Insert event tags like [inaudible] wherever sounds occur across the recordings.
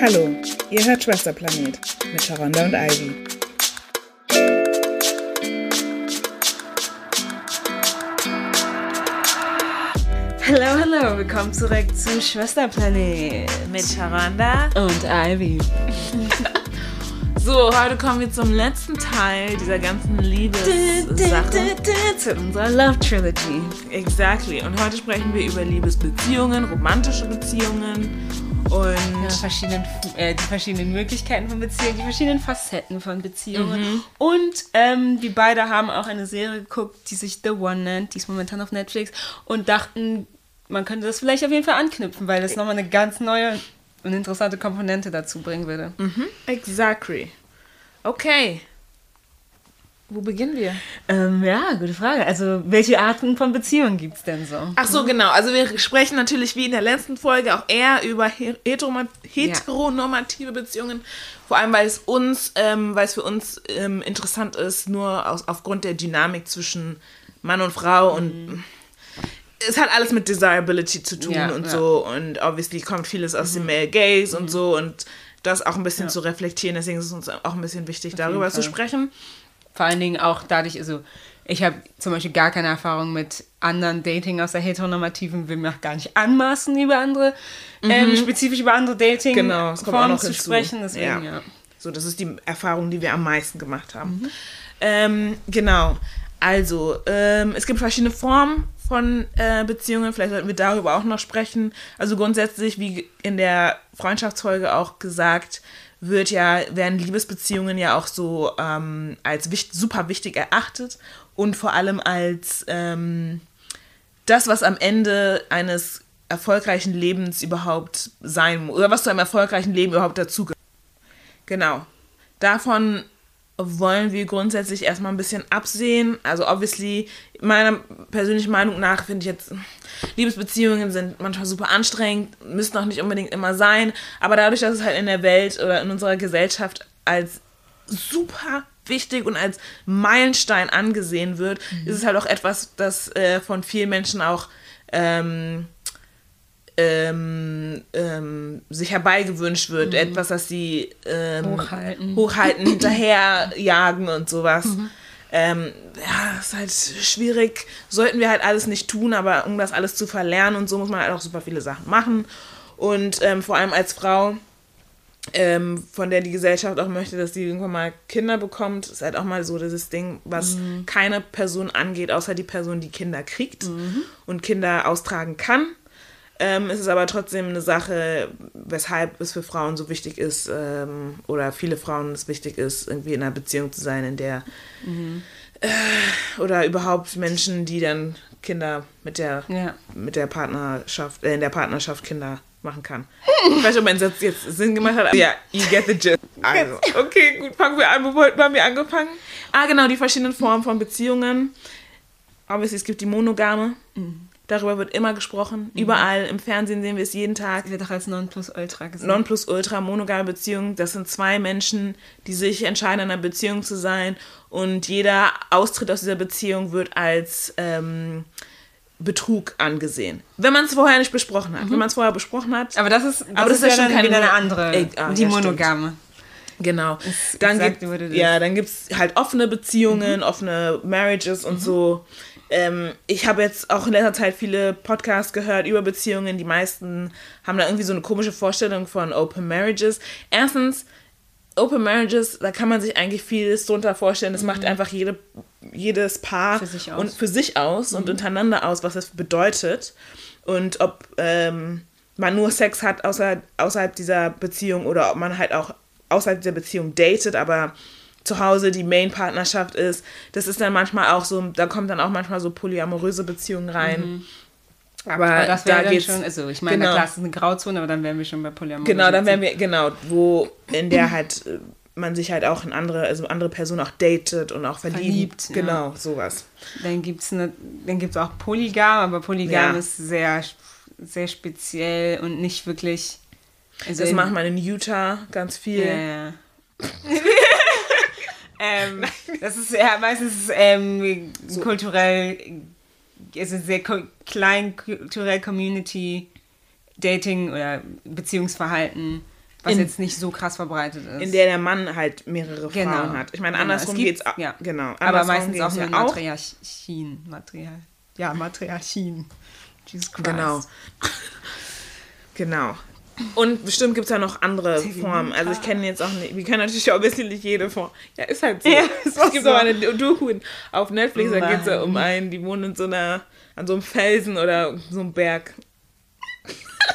Hallo, ihr hört Schwesterplanet mit Sharonda und Ivy. Hallo, hallo, willkommen zurück zu Schwesterplanet mit Sharonda und Ivy. [laughs] So, heute kommen wir zum letzten Teil dieser ganzen Liebessache. Zu unserer Love Trilogy. Exactly. Und heute sprechen wir über Liebesbeziehungen, romantische Beziehungen und ja, verschiedenen, äh, die verschiedenen Möglichkeiten von Beziehungen, die verschiedenen Facetten von Beziehungen. Mhm. Und ähm, wir beide haben auch eine Serie geguckt, die sich The One nennt, die ist momentan auf Netflix und dachten, man könnte das vielleicht auf jeden Fall anknüpfen, weil das nochmal eine ganz neue und interessante Komponente dazu bringen würde. Mhm. Exactly. Okay. Wo beginnen wir? Ähm, ja, gute Frage. Also, welche Arten von Beziehungen gibt es denn so? Ach so, genau. Also, wir sprechen natürlich wie in der letzten Folge auch eher über heteronormative Beziehungen. Vor allem, weil es uns, ähm, weil es für uns ähm, interessant ist, nur aus, aufgrund der Dynamik zwischen Mann und Frau mhm. und es hat alles mit Desirability zu tun ja, und ja. so. Und obviously kommt vieles aus mhm. dem Male Gaze mhm. und so und das auch ein bisschen ja. zu reflektieren. Deswegen ist es uns auch ein bisschen wichtig, Auf darüber zu sprechen. Vor allen Dingen auch dadurch, also ich habe zum Beispiel gar keine Erfahrung mit anderen Dating aus der heteronormativen, will mir auch gar nicht anmaßen, über andere, mhm. ähm, spezifisch über andere Dating genau, Formen zu sprechen. Deswegen, ja. So, das ist die Erfahrung, die wir am meisten gemacht haben. Mhm. Ähm, genau. Also, ähm, es gibt verschiedene Formen von äh, Beziehungen. Vielleicht sollten wir darüber auch noch sprechen. Also grundsätzlich, wie in der Freundschaftsfolge auch gesagt, wird ja, werden Liebesbeziehungen ja auch so ähm, als wichtig, super wichtig erachtet und vor allem als ähm, das, was am Ende eines erfolgreichen Lebens überhaupt sein muss, oder was zu einem erfolgreichen Leben überhaupt dazugehört. Genau. Davon wollen wir grundsätzlich erstmal ein bisschen absehen. Also obviously, meiner persönlichen Meinung nach finde ich jetzt, Liebesbeziehungen sind manchmal super anstrengend, müssen auch nicht unbedingt immer sein, aber dadurch, dass es halt in der Welt oder in unserer Gesellschaft als super wichtig und als Meilenstein angesehen wird, mhm. ist es halt auch etwas, das äh, von vielen Menschen auch ähm, ähm, ähm, sich herbeigewünscht wird, mhm. etwas, das sie ähm, hochhalten, hochhalten [clears throat] hinterherjagen und sowas. Mhm. Ähm, ja, ist halt schwierig. Sollten wir halt alles nicht tun, aber um das alles zu verlernen und so muss man halt auch super viele Sachen machen. Und ähm, vor allem als Frau, ähm, von der die Gesellschaft auch möchte, dass sie irgendwann mal Kinder bekommt, ist halt auch mal so dieses Ding, was mhm. keine Person angeht, außer die Person, die Kinder kriegt mhm. und Kinder austragen kann. Ähm, es ist aber trotzdem eine Sache, weshalb es für Frauen so wichtig ist, ähm, oder viele Frauen es wichtig ist, irgendwie in einer Beziehung zu sein, in der mhm. äh, oder überhaupt Menschen, die dann Kinder mit der, ja. mit der Partnerschaft, äh, in der Partnerschaft Kinder machen kann. Ich weiß nicht, ob mein Satz jetzt Sinn gemacht hat. Ja, you get the gist. [laughs] Also, okay, gut, fangen wir an. Wo haben wir angefangen? Ah, genau, die verschiedenen Formen von Beziehungen. Obviously, es gibt die monogame. Mhm. Darüber wird immer gesprochen. Mhm. Überall im Fernsehen sehen wir es jeden Tag. Wird auch als Nonplusultra gesehen. Nonplusultra, monogame Beziehung. Das sind zwei Menschen, die sich entscheiden, in einer Beziehung zu sein. Und jeder Austritt aus dieser Beziehung wird als ähm, Betrug angesehen. Wenn man es vorher nicht besprochen hat. Mhm. Wenn man es vorher besprochen hat. Aber das ist, das aber das ist, ja schon wieder eine andere. Ey, ah, die ja, monogame. Genau. Dann gibt, ja, dann gibt es halt offene Beziehungen, mhm. offene Marriages und mhm. so. Ähm, ich habe jetzt auch in letzter Zeit viele Podcasts gehört über Beziehungen. Die meisten haben da irgendwie so eine komische Vorstellung von Open Marriages. Erstens, Open Marriages, da kann man sich eigentlich vieles drunter vorstellen. Das mhm. macht einfach jede, jedes Paar für sich aus, und, für sich aus mhm. und untereinander aus, was das bedeutet. Und ob ähm, man nur Sex hat außer, außerhalb dieser Beziehung oder ob man halt auch außerhalb dieser Beziehung datet, aber zu Hause die Main-Partnerschaft ist. Das ist dann manchmal auch so, da kommt dann auch manchmal so polyamoröse Beziehungen rein. Mhm. Aber, aber das wäre da dann schon, also ich meine, genau. klar, ist eine Grauzone, aber dann wären wir schon bei Polyamor. Genau, dann wären wir, genau, wo in der halt äh, man sich halt auch in andere, also andere Personen auch datet und auch verliebt. verliebt genau, ja. sowas. Dann gibt es dann gibt's auch Polygam, aber Polygam ja. ist sehr, sehr speziell und nicht wirklich. Also das macht man in Utah ganz viel. Ja, ja. [laughs] Ähm, das ist ja meistens ähm, so. kulturell, also sehr klein kulturell Community, Dating oder Beziehungsverhalten Was In- jetzt nicht so krass verbreitet ist. In der der Mann halt mehrere Genau. Frauen hat. Ich meine, Genau, andersrum es gibt- geht's auch. ja. Genau. Aber meistens auch mit ja. Matriarchien. Matriarch ja, Matriarchien. Jesus Christ. Genau. Genau. Und bestimmt gibt es ja noch andere Formen. Also ich kenne jetzt auch nicht, wir kennen natürlich auch ein bisschen nicht jede Form. Ja, ist halt so. Ja, ist es gibt so. auch eine Doku auf Netflix, da geht es ja um einen, die wohnen in so einer, an so einem Felsen oder so einem Berg.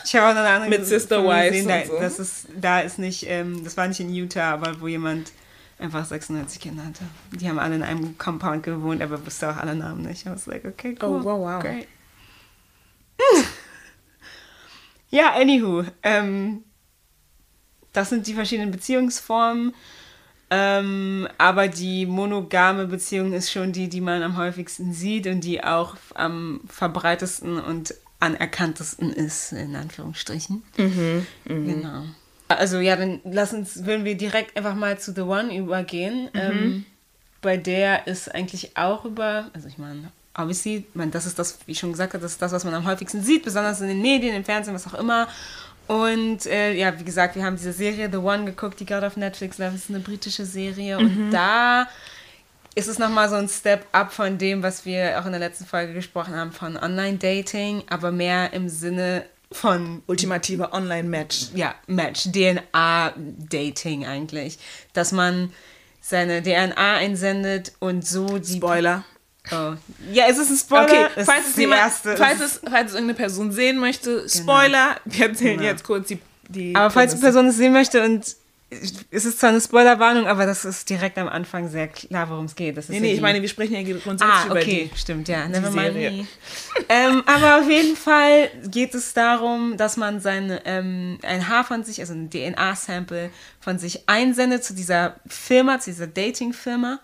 Ich habe auch noch eine andere Mit Sister Wives da, so. das ist, da ist nicht, ähm, das war nicht in Utah, aber wo jemand einfach 96 Kinder hatte. Die haben alle in einem Compound gewohnt, aber wusste auch alle Namen nicht. I was like, okay, cool. Oh, wow, wow. Great. [laughs] ja, anywho. Ähm, das sind die verschiedenen Beziehungsformen. Ähm, aber die monogame Beziehung ist schon die, die man am häufigsten sieht und die auch am verbreitesten und anerkanntesten ist, in Anführungsstrichen. Genau. Also ja, dann lass uns, würden wir direkt einfach mal zu The One übergehen. Ähm, bei der ist eigentlich auch über, also ich meine, obviously, meine, das ist das, wie ich schon gesagt habe, das ist das, was man am häufigsten sieht, besonders in den Medien, im Fernsehen, was auch immer. Und äh, ja, wie gesagt, wir haben diese Serie The One geguckt, die gerade auf Netflix läuft. Das ist eine britische Serie. Und da ist es nochmal so ein Step up von dem, was wir auch in der letzten Folge gesprochen haben, von Online-Dating, aber mehr im Sinne von Ultimativer Online-Match. ja, Match, DNA-Dating eigentlich. Dass man seine DNA einsendet und so die. Spoiler. Oh. Ja, ist es ein Spoiler? Okay, Es falls ist es, jemand, erste. falls, Es falls es irgendeine Person sehen möchte, Spoiler. Wir erzählen Genau. jetzt kurz die. die aber falls die Prämisse. Person es sehen möchte und es ist zwar eine Spoilerwarnung, aber das ist direkt am Anfang sehr klar, worum es geht. Das ist Nee, nee, ich meine, wir sprechen ja grundsätzlich Ah, über okay, die. stimmt, ja. Never mind ähm, aber auf jeden Fall geht es darum, dass man seine, ähm, ein Haar von sich, also ein DNA-Sample von sich einsendet zu dieser Firma, zu dieser Dating-Firma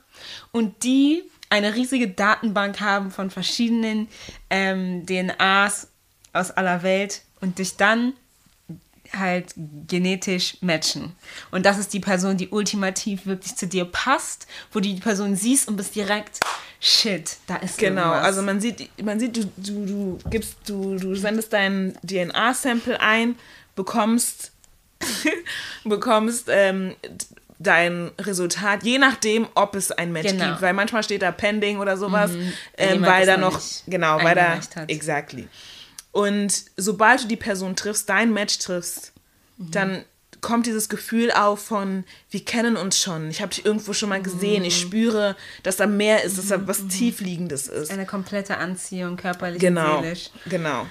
und die eine riesige Datenbank haben von verschiedenen ähm, DNAs aus aller Welt und dich dann halt genetisch matchen. Und das ist die Person, die ultimativ wirklich zu dir passt, wo du die Person siehst und bist direkt, shit, da ist Genau, irgendwas. also man sieht, man sieht, du, du, du gibst, du, du sendest dein DNA-Sample ein, bekommst, [laughs] bekommst ähm, dein Resultat, je nachdem, ob es ein Match Genau. gibt, weil manchmal steht da Pending oder sowas, Wenn ähm, weil da noch genau, weil da, hat. exactly. Und sobald du die Person triffst, dein Match triffst, Mhm. dann kommt dieses Gefühl auf von, wir kennen uns schon, ich habe dich irgendwo schon mal gesehen, ich Mhm. spüre, dass da mehr ist, dass da was Tiefliegendes ist. eine komplette Anziehung, körperlich Genau, und seelisch. genau.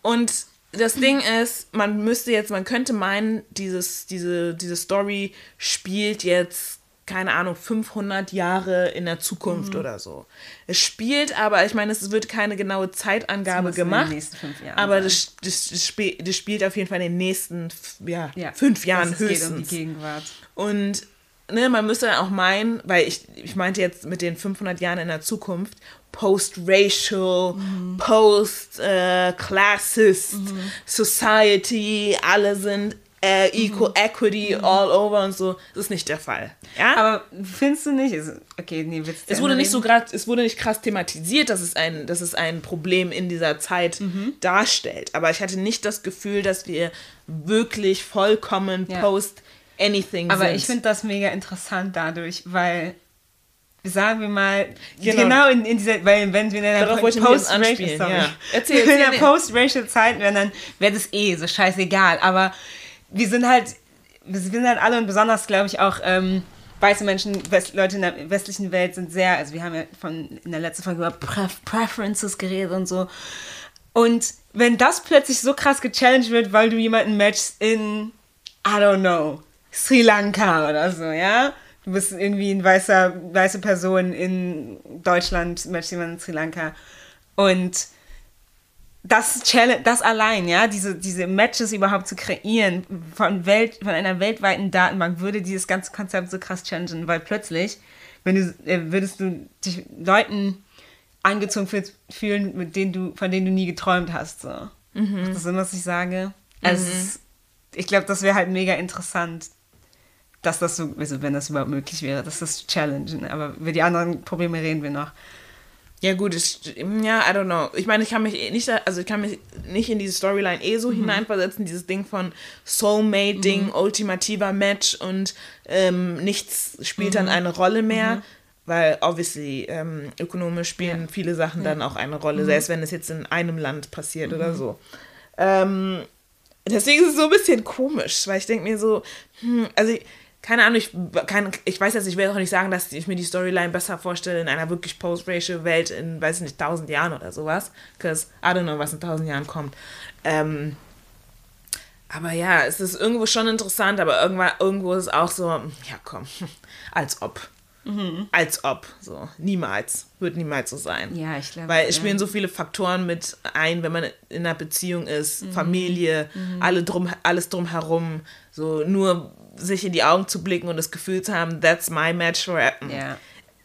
Und das Ding ist, man müsste jetzt, man könnte meinen, dieses, diese, diese Story spielt jetzt, keine Ahnung, 500 Jahre in der Zukunft Mhm. oder so. Es spielt aber, ich meine, es wird keine genaue Zeitangabe in gemacht, nächsten fünf Jahren aber das, das, das, spiel, das spielt auf jeden Fall in den nächsten ja, Ja, fünf Jahren es geht höchstens. um die Gegenwart. Und ne, man müsste dann auch meinen, weil ich, ich meinte jetzt mit den 500 Jahren in der Zukunft, post-racial, post-classist society, alle sind äh, equal equity all over und so. Das ist nicht der Fall. Ja? Aber findest du nicht? Okay, nee, du es wurde nicht so grad, es wurde nicht krass thematisiert, dass es ein, dass es ein Problem in dieser Zeit Mhm. darstellt. Aber ich hatte nicht das Gefühl, dass wir wirklich vollkommen Ja. post anything Aber sind. ich finde das mega interessant dadurch, weil sagen wir mal, Genau. genau, in, in dieser, weil wenn wir in einer Post-Racial, ja. Erzähl, in erzähl, der nee. Post-Racial Zeit wären, dann wäre das eh so scheißegal. Aber wir sind halt, wir sind halt alle und besonders, glaube ich, auch ähm, weiße Menschen, West, Leute in der westlichen Welt sind sehr, also wir haben ja von in der letzten Folge über Pref Preferences geredet und so. Und wenn das plötzlich so krass gechallenged wird, weil du jemanden matchst in, I don't know, Sri Lanka oder so, ja? Du bist irgendwie ein weißer, weiße Person in Deutschland, matchst jemanden in Sri Lanka. Und das, Challenge, das allein, ja, diese, diese Matches überhaupt zu kreieren von, Welt, von einer weltweiten Datenbank, würde dieses ganze Konzept so krass challengen, weil plötzlich, wenn du, äh, würdest du dich Leuten angezogen fühl- fühlen, mit denen du, von denen du nie geträumt hast. So. Macht das Sinn, was ich sage? Also es ist, ich glaube, das wäre halt mega interessant, dass das so, also wenn das überhaupt möglich wäre, dass das challengen. Aber über die anderen Probleme reden wir noch. Ja, gut, ich, ja, I don't know. Ich meine, ich kann mich eh nicht, also ich kann mich nicht in diese Storyline eh so hineinversetzen, dieses Ding von Soulmate-Ding, ultimativer Match und ähm, nichts spielt dann eine Rolle mehr. Weil obviously ähm, ökonomisch spielen viele Sachen dann auch eine Rolle, selbst wenn es jetzt in einem Land passiert oder so. Ähm, deswegen ist es so ein bisschen komisch, weil ich denke mir so, hm, also ich, keine Ahnung, ich, kann, ich weiß jetzt, ich will auch nicht sagen, dass ich mir die Storyline besser vorstelle in einer wirklich post-racial Welt in, weiß ich nicht, tausend Jahren oder sowas. Because I don't know, was in tausend Jahren kommt. Ähm, aber ja, es ist irgendwo schon interessant, aber irgendwann, irgendwo ist es auch so, ja komm, [laughs] als ob. Als ob, so. Niemals. Wird niemals so sein. Ja, ich glaube. Weil es ja. spielen so viele Faktoren mit ein, wenn man in einer Beziehung ist, Familie, alle drum, alles drumherum, so nur sich in die Augen zu blicken und das Gefühl zu haben, that's my match for Ja.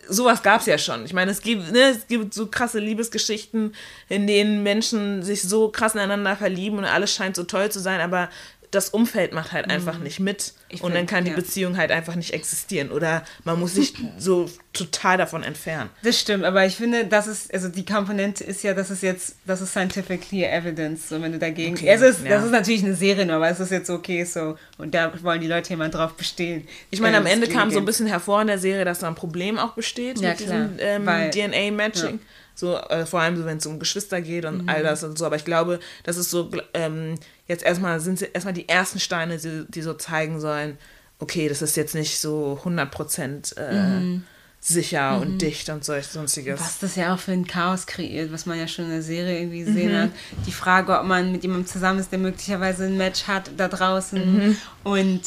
Sowas gab es ja schon. Ich meine, es gibt, ne, es gibt so krasse Liebesgeschichten, in denen Menschen sich so krass ineinander verlieben und alles scheint so toll zu sein, aber das Umfeld macht halt einfach nicht mit Ich und dann kann die ja. Beziehung halt einfach nicht existieren oder man muss sich [laughs] so total davon entfernen. Das stimmt, aber ich finde, das ist, also die Komponente ist ja, das ist jetzt, das ist scientifically evidence, so wenn du dagegen, Okay, es ist, ja. das ist natürlich eine Serie, aber es ist jetzt okay, so, und da wollen die Leute immer drauf bestehen. Ich meine, am Ähm, Ende kam so ein bisschen hervor in der Serie, dass da ein Problem auch besteht Ja, mit klar, diesem ähm, DNA-Matching. So, äh, vor allem so, wenn es um Geschwister geht und Mhm. all das und so. Aber ich glaube, das ist so, ähm, jetzt erstmal sind sie erstmal die ersten Steine, die, die so zeigen sollen, okay, das ist jetzt nicht so 100% äh, sicher und dicht und solch, sonstiges. Mhm. Was das ja auch für ein Chaos kreiert, was man ja schon in der Serie irgendwie Mhm. gesehen hat. Die Frage, ob man mit jemandem zusammen ist, der möglicherweise ein Match hat da draußen. Mhm. Und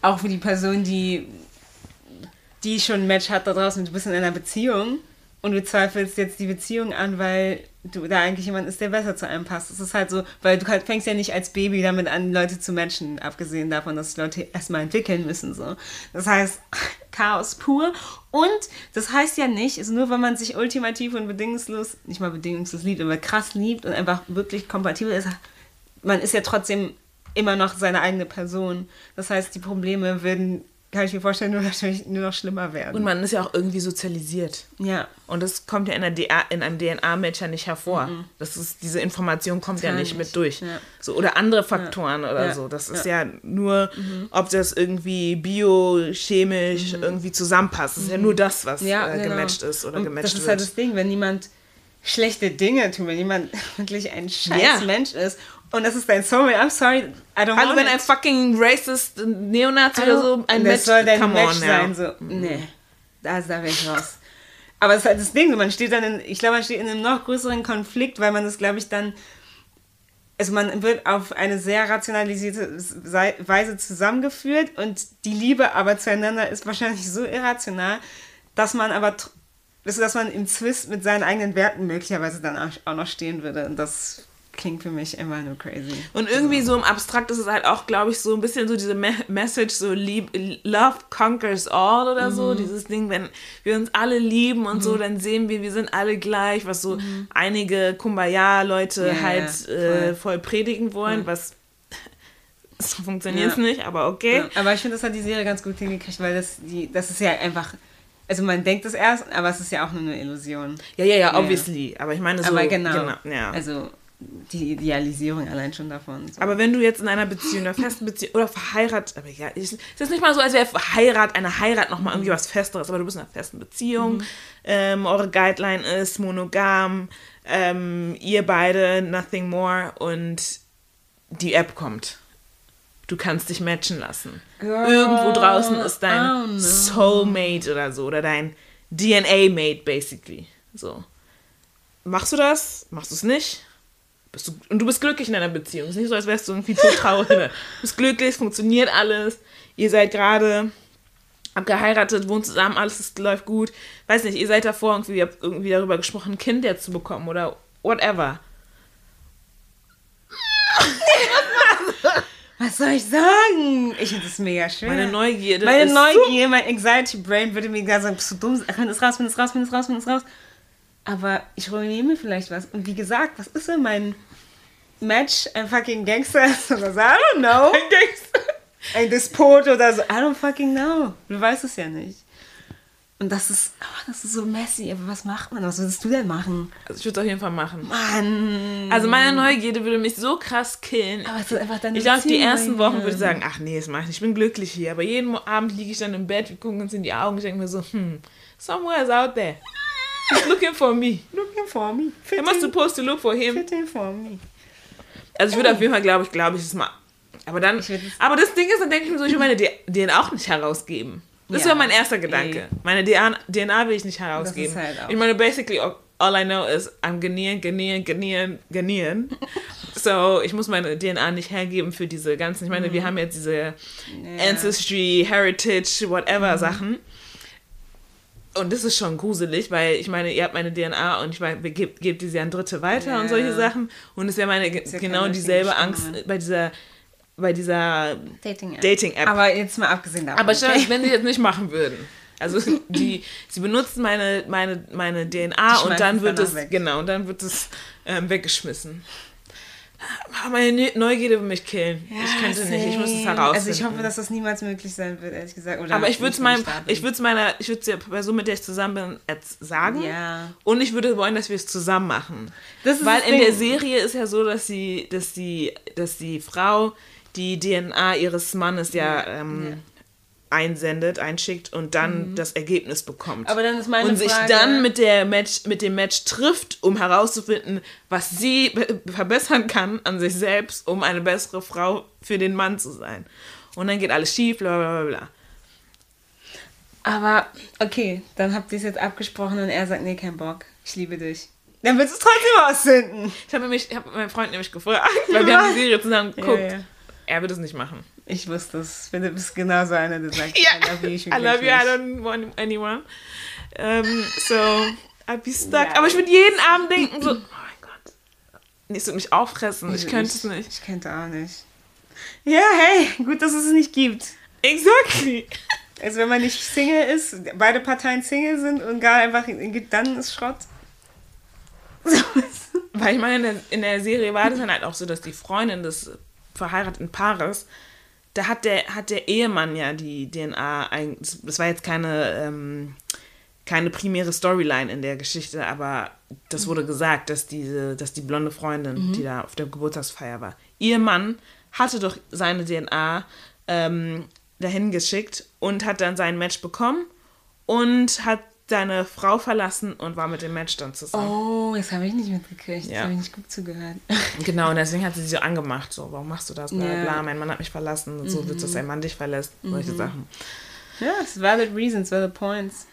auch für die Person, die, die schon ein Match hat da draußen, du bist in einer Beziehung und du zweifelst jetzt die Beziehung an, weil du da eigentlich jemand ist, der besser zu einem passt. Es ist halt so, weil du halt fängst ja nicht als Baby damit an, Leute zu matchen, abgesehen davon, dass Leute erstmal entwickeln müssen. So. Das heißt, [laughs] Chaos pur. Und das heißt ja nicht, also nur weil man sich ultimativ und bedingungslos, nicht mal bedingungslos liebt, aber krass liebt und einfach wirklich kompatibel ist, man ist ja trotzdem immer noch seine eigene Person. Das heißt, die Probleme würden, kann ich mir vorstellen, [laughs] nur natürlich nur noch schlimmer werden. Und man ist ja auch irgendwie sozialisiert. ja. Und das kommt ja in, der DA, in einem DNA-Match ja nicht hervor. Das ist, diese Information kommt ja Gar nicht, nicht. mit durch. Ja. So, oder andere Faktoren oder Ja. so. Das ist ja, nur, ob das irgendwie biochemisch irgendwie zusammenpasst. Das ist ja nur das, was Ja, äh, genau. gematcht ist oder Und gematcht Das ist wird. halt das Ding, wenn jemand schlechte Dinge tut, wenn jemand [laughs] wirklich ein scheiß Ja. Mensch ist und das ist dein Soulmate, I'm sorry, I don't also want wenn it. ein fucking racist Neonazi oder so ein das Match, soll dein come Match on sein, so, nee, da, da bin ich raus. Aber es ist halt das Ding, man steht dann in, ich glaube, man steht in einem noch größeren Konflikt, weil man das, glaube ich, dann, also man wird auf eine sehr rationalisierte Weise zusammengeführt und die Liebe aber zueinander ist wahrscheinlich so irrational, dass man aber, dass man im Zwist mit seinen eigenen Werten möglicherweise dann auch- auch noch stehen würde. Und das klingt für mich immer nur crazy. Und irgendwie so im Abstrakt ist es halt auch, glaube ich, so ein bisschen so diese Me Message, so lieb, Love conquers all oder Mhm. so. Dieses Ding, wenn wir uns alle lieben und so, dann sehen wir, wir sind alle gleich, was so einige Kumbaya-Leute Mhm. Ja, halt äh, voll. voll predigen wollen, was [laughs] so funktioniert Ja. nicht, aber okay. Ja, aber ich finde, das hat die Serie ganz gut hingekriegt, weil das, die, das ist ja einfach, also man denkt es erst, aber es ist ja auch nur eine Illusion. Ja, ja, ja, Ja. obviously. Aber ich meine so. aber genau, ja. also die Idealisierung allein schon davon. So. Aber wenn du jetzt in einer Beziehung, einer festen Beziehung oder verheiratet, aber ja, es ist nicht mal so, als wäre Heirat, eine Heirat nochmal irgendwie was Festeres, aber du bist in einer festen Beziehung, ähm, eure Guideline ist monogam, ähm, ihr beide, nothing more und die App kommt. Du kannst dich matchen lassen. Irgendwo draußen ist dein oh no. Soulmate oder so, oder dein DNA-Mate, basically. So. Machst du das? Machst du es nicht? Bist du, und du bist glücklich in deiner Beziehung. Es ist nicht so, als wärst du irgendwie tot traurig. [laughs] du bist glücklich, es funktioniert alles. Ihr seid gerade habt geheiratet, wohnt zusammen, alles ist, läuft gut. Weiß nicht, ihr seid davor irgendwie, ihr habt irgendwie darüber gesprochen, ein Kind jetzt zu bekommen oder whatever. [laughs] Was soll ich sagen? Ich finde das mega schön. Meine Neugierde Meine ist Neugier, mein Anxiety Brain würde mir gerade sagen, bist du dumm? Find es raus, find es raus, find es raus, find es raus. Aber ich ruiniere mir vielleicht was. Und wie gesagt, was ist denn mein Match? Ein fucking Gangster oder so? I don't know. Ein Gangster. Ein Despot oder so. I don't fucking know. Du weißt es ja nicht. Und das ist, oh, das ist so messy. Aber was macht man? Was würdest du denn machen? Also ich würde es auf jeden Fall machen. Mann. Also meine Neugierde würde mich so krass killen. Aber es ist einfach deine Ich glaube, die ersten Wochen würde ich sagen, ach nee, das mache ich nicht. Ich bin glücklich hier. Aber jeden Abend liege ich dann im Bett, wir gucken uns in die Augen. Ich denke mir so, hm, somewhere is out there. He's looking for me. Looking for me. Am I supposed to look for him? Fitting for me. Also ich würde auf jeden Fall, glaube ich, glaube ich, es mal. Aber dann, aber das Ding ist, dann denke ich mir so, ich will meine DNA auch nicht herausgeben. Das Ja. wäre mein erster Gedanke. Meine DNA, DNA will ich nicht herausgeben. halt ich meine, basically, all I know is, I'm Ghanaian, Ghanaian, Ghanaian, Ghanaian. [laughs] so, ich muss meine DNA nicht hergeben für diese ganzen, ich meine, Mhm. wir haben jetzt diese Ancestry, Heritage, whatever Mhm. Sachen. Und das ist schon gruselig, weil ich meine, ihr habt meine DNA und ich meine, gebt, gebt diese an Dritte weiter und Ja. solche Sachen. Und es wäre meine ja genau dieselbe Angst Stimme. bei dieser, bei dieser Dating-App. Dating-App. Aber jetzt mal abgesehen davon. Aber stell okay? euch, wenn sie jetzt nicht machen würden. Also [laughs] die, sie benutzen meine, meine, meine DNA und dann wird es weg. genau, und dann wird es ähm, weggeschmissen. Aber Meine Ne- Neugierde will mich killen. ich könnte nicht, ich muss es same. herausfinden. Also ich hoffe, dass das niemals möglich sein wird, ehrlich gesagt. Oder Aber ich würde es meinem, ich würde es meiner, ich würde es der Person, mit der ich zusammen bin, sagen. Ja. Und ich würde wollen, dass wir es zusammen machen. Das ist Weil in der Ding. Serie ist ja so, dass die, dass die, dass die Frau die DNA ihres Mannes ja, ähm, Ja. Einsendet, einschickt und dann das Ergebnis bekommt. Aber dann ist meine und sich Frage- dann mit der Match, mit dem Match trifft, um herauszufinden, was sie be- verbessern kann an sich selbst, um eine bessere Frau für den Mann zu sein. Und dann geht alles schief, bla bla bla bla. Aber, okay, dann habt ihr es jetzt abgesprochen und er sagt, nee, kein Bock. Ich liebe dich. Dann willst du es trotzdem ausfinden. Ich habe mich, ich habe meinen Freund nämlich gefragt, [laughs] weil wir haben die Serie zusammen geguckt. Ja, ja. Er wird es nicht machen. Ich wusste es. Philipp ist genauso einer, der sagt, [laughs] Ja, I love you, ich I love you, I don't want anyone. Ähm, so, I'd be stuck. Ja. Aber ich würde jeden Abend denken, so, [clears throat] oh mein Gott. Nee, es würde mich auffressen. Ich Also könnte es nicht. Ich könnte auch nicht. Ja, hey, gut, dass es es nicht gibt. Exactly. Also wenn man nicht Single ist, beide Parteien Single sind und gar einfach, dann ist Schrott. Weil ich meine, in der, in der Serie war das dann halt auch so, dass die Freundin des verheirateten Paares, da hat der, hat der Ehemann ja die DNA, ein, das war jetzt keine, ähm, keine primäre Storyline in der Geschichte, aber das wurde gesagt, dass diese, dass die blonde Freundin, die da auf der Geburtstagsfeier war, ihr Mann hatte doch seine DNA ähm, dahin geschickt und hat dann sein Match bekommen und hat seine Frau verlassen und war mit dem Match dann zusammen. Oh, das habe ich nicht mitgekriegt. Das Ja. habe ich nicht gut zugehört. [laughs] Genau, und deswegen hat sie sich so angemacht, so, warum machst du das, bla. Mhm. bla, mein Mann hat mich verlassen, und so willst du, dass dein Mann dich verlässt, solche Sachen. Ja, es valid reasons, valid points.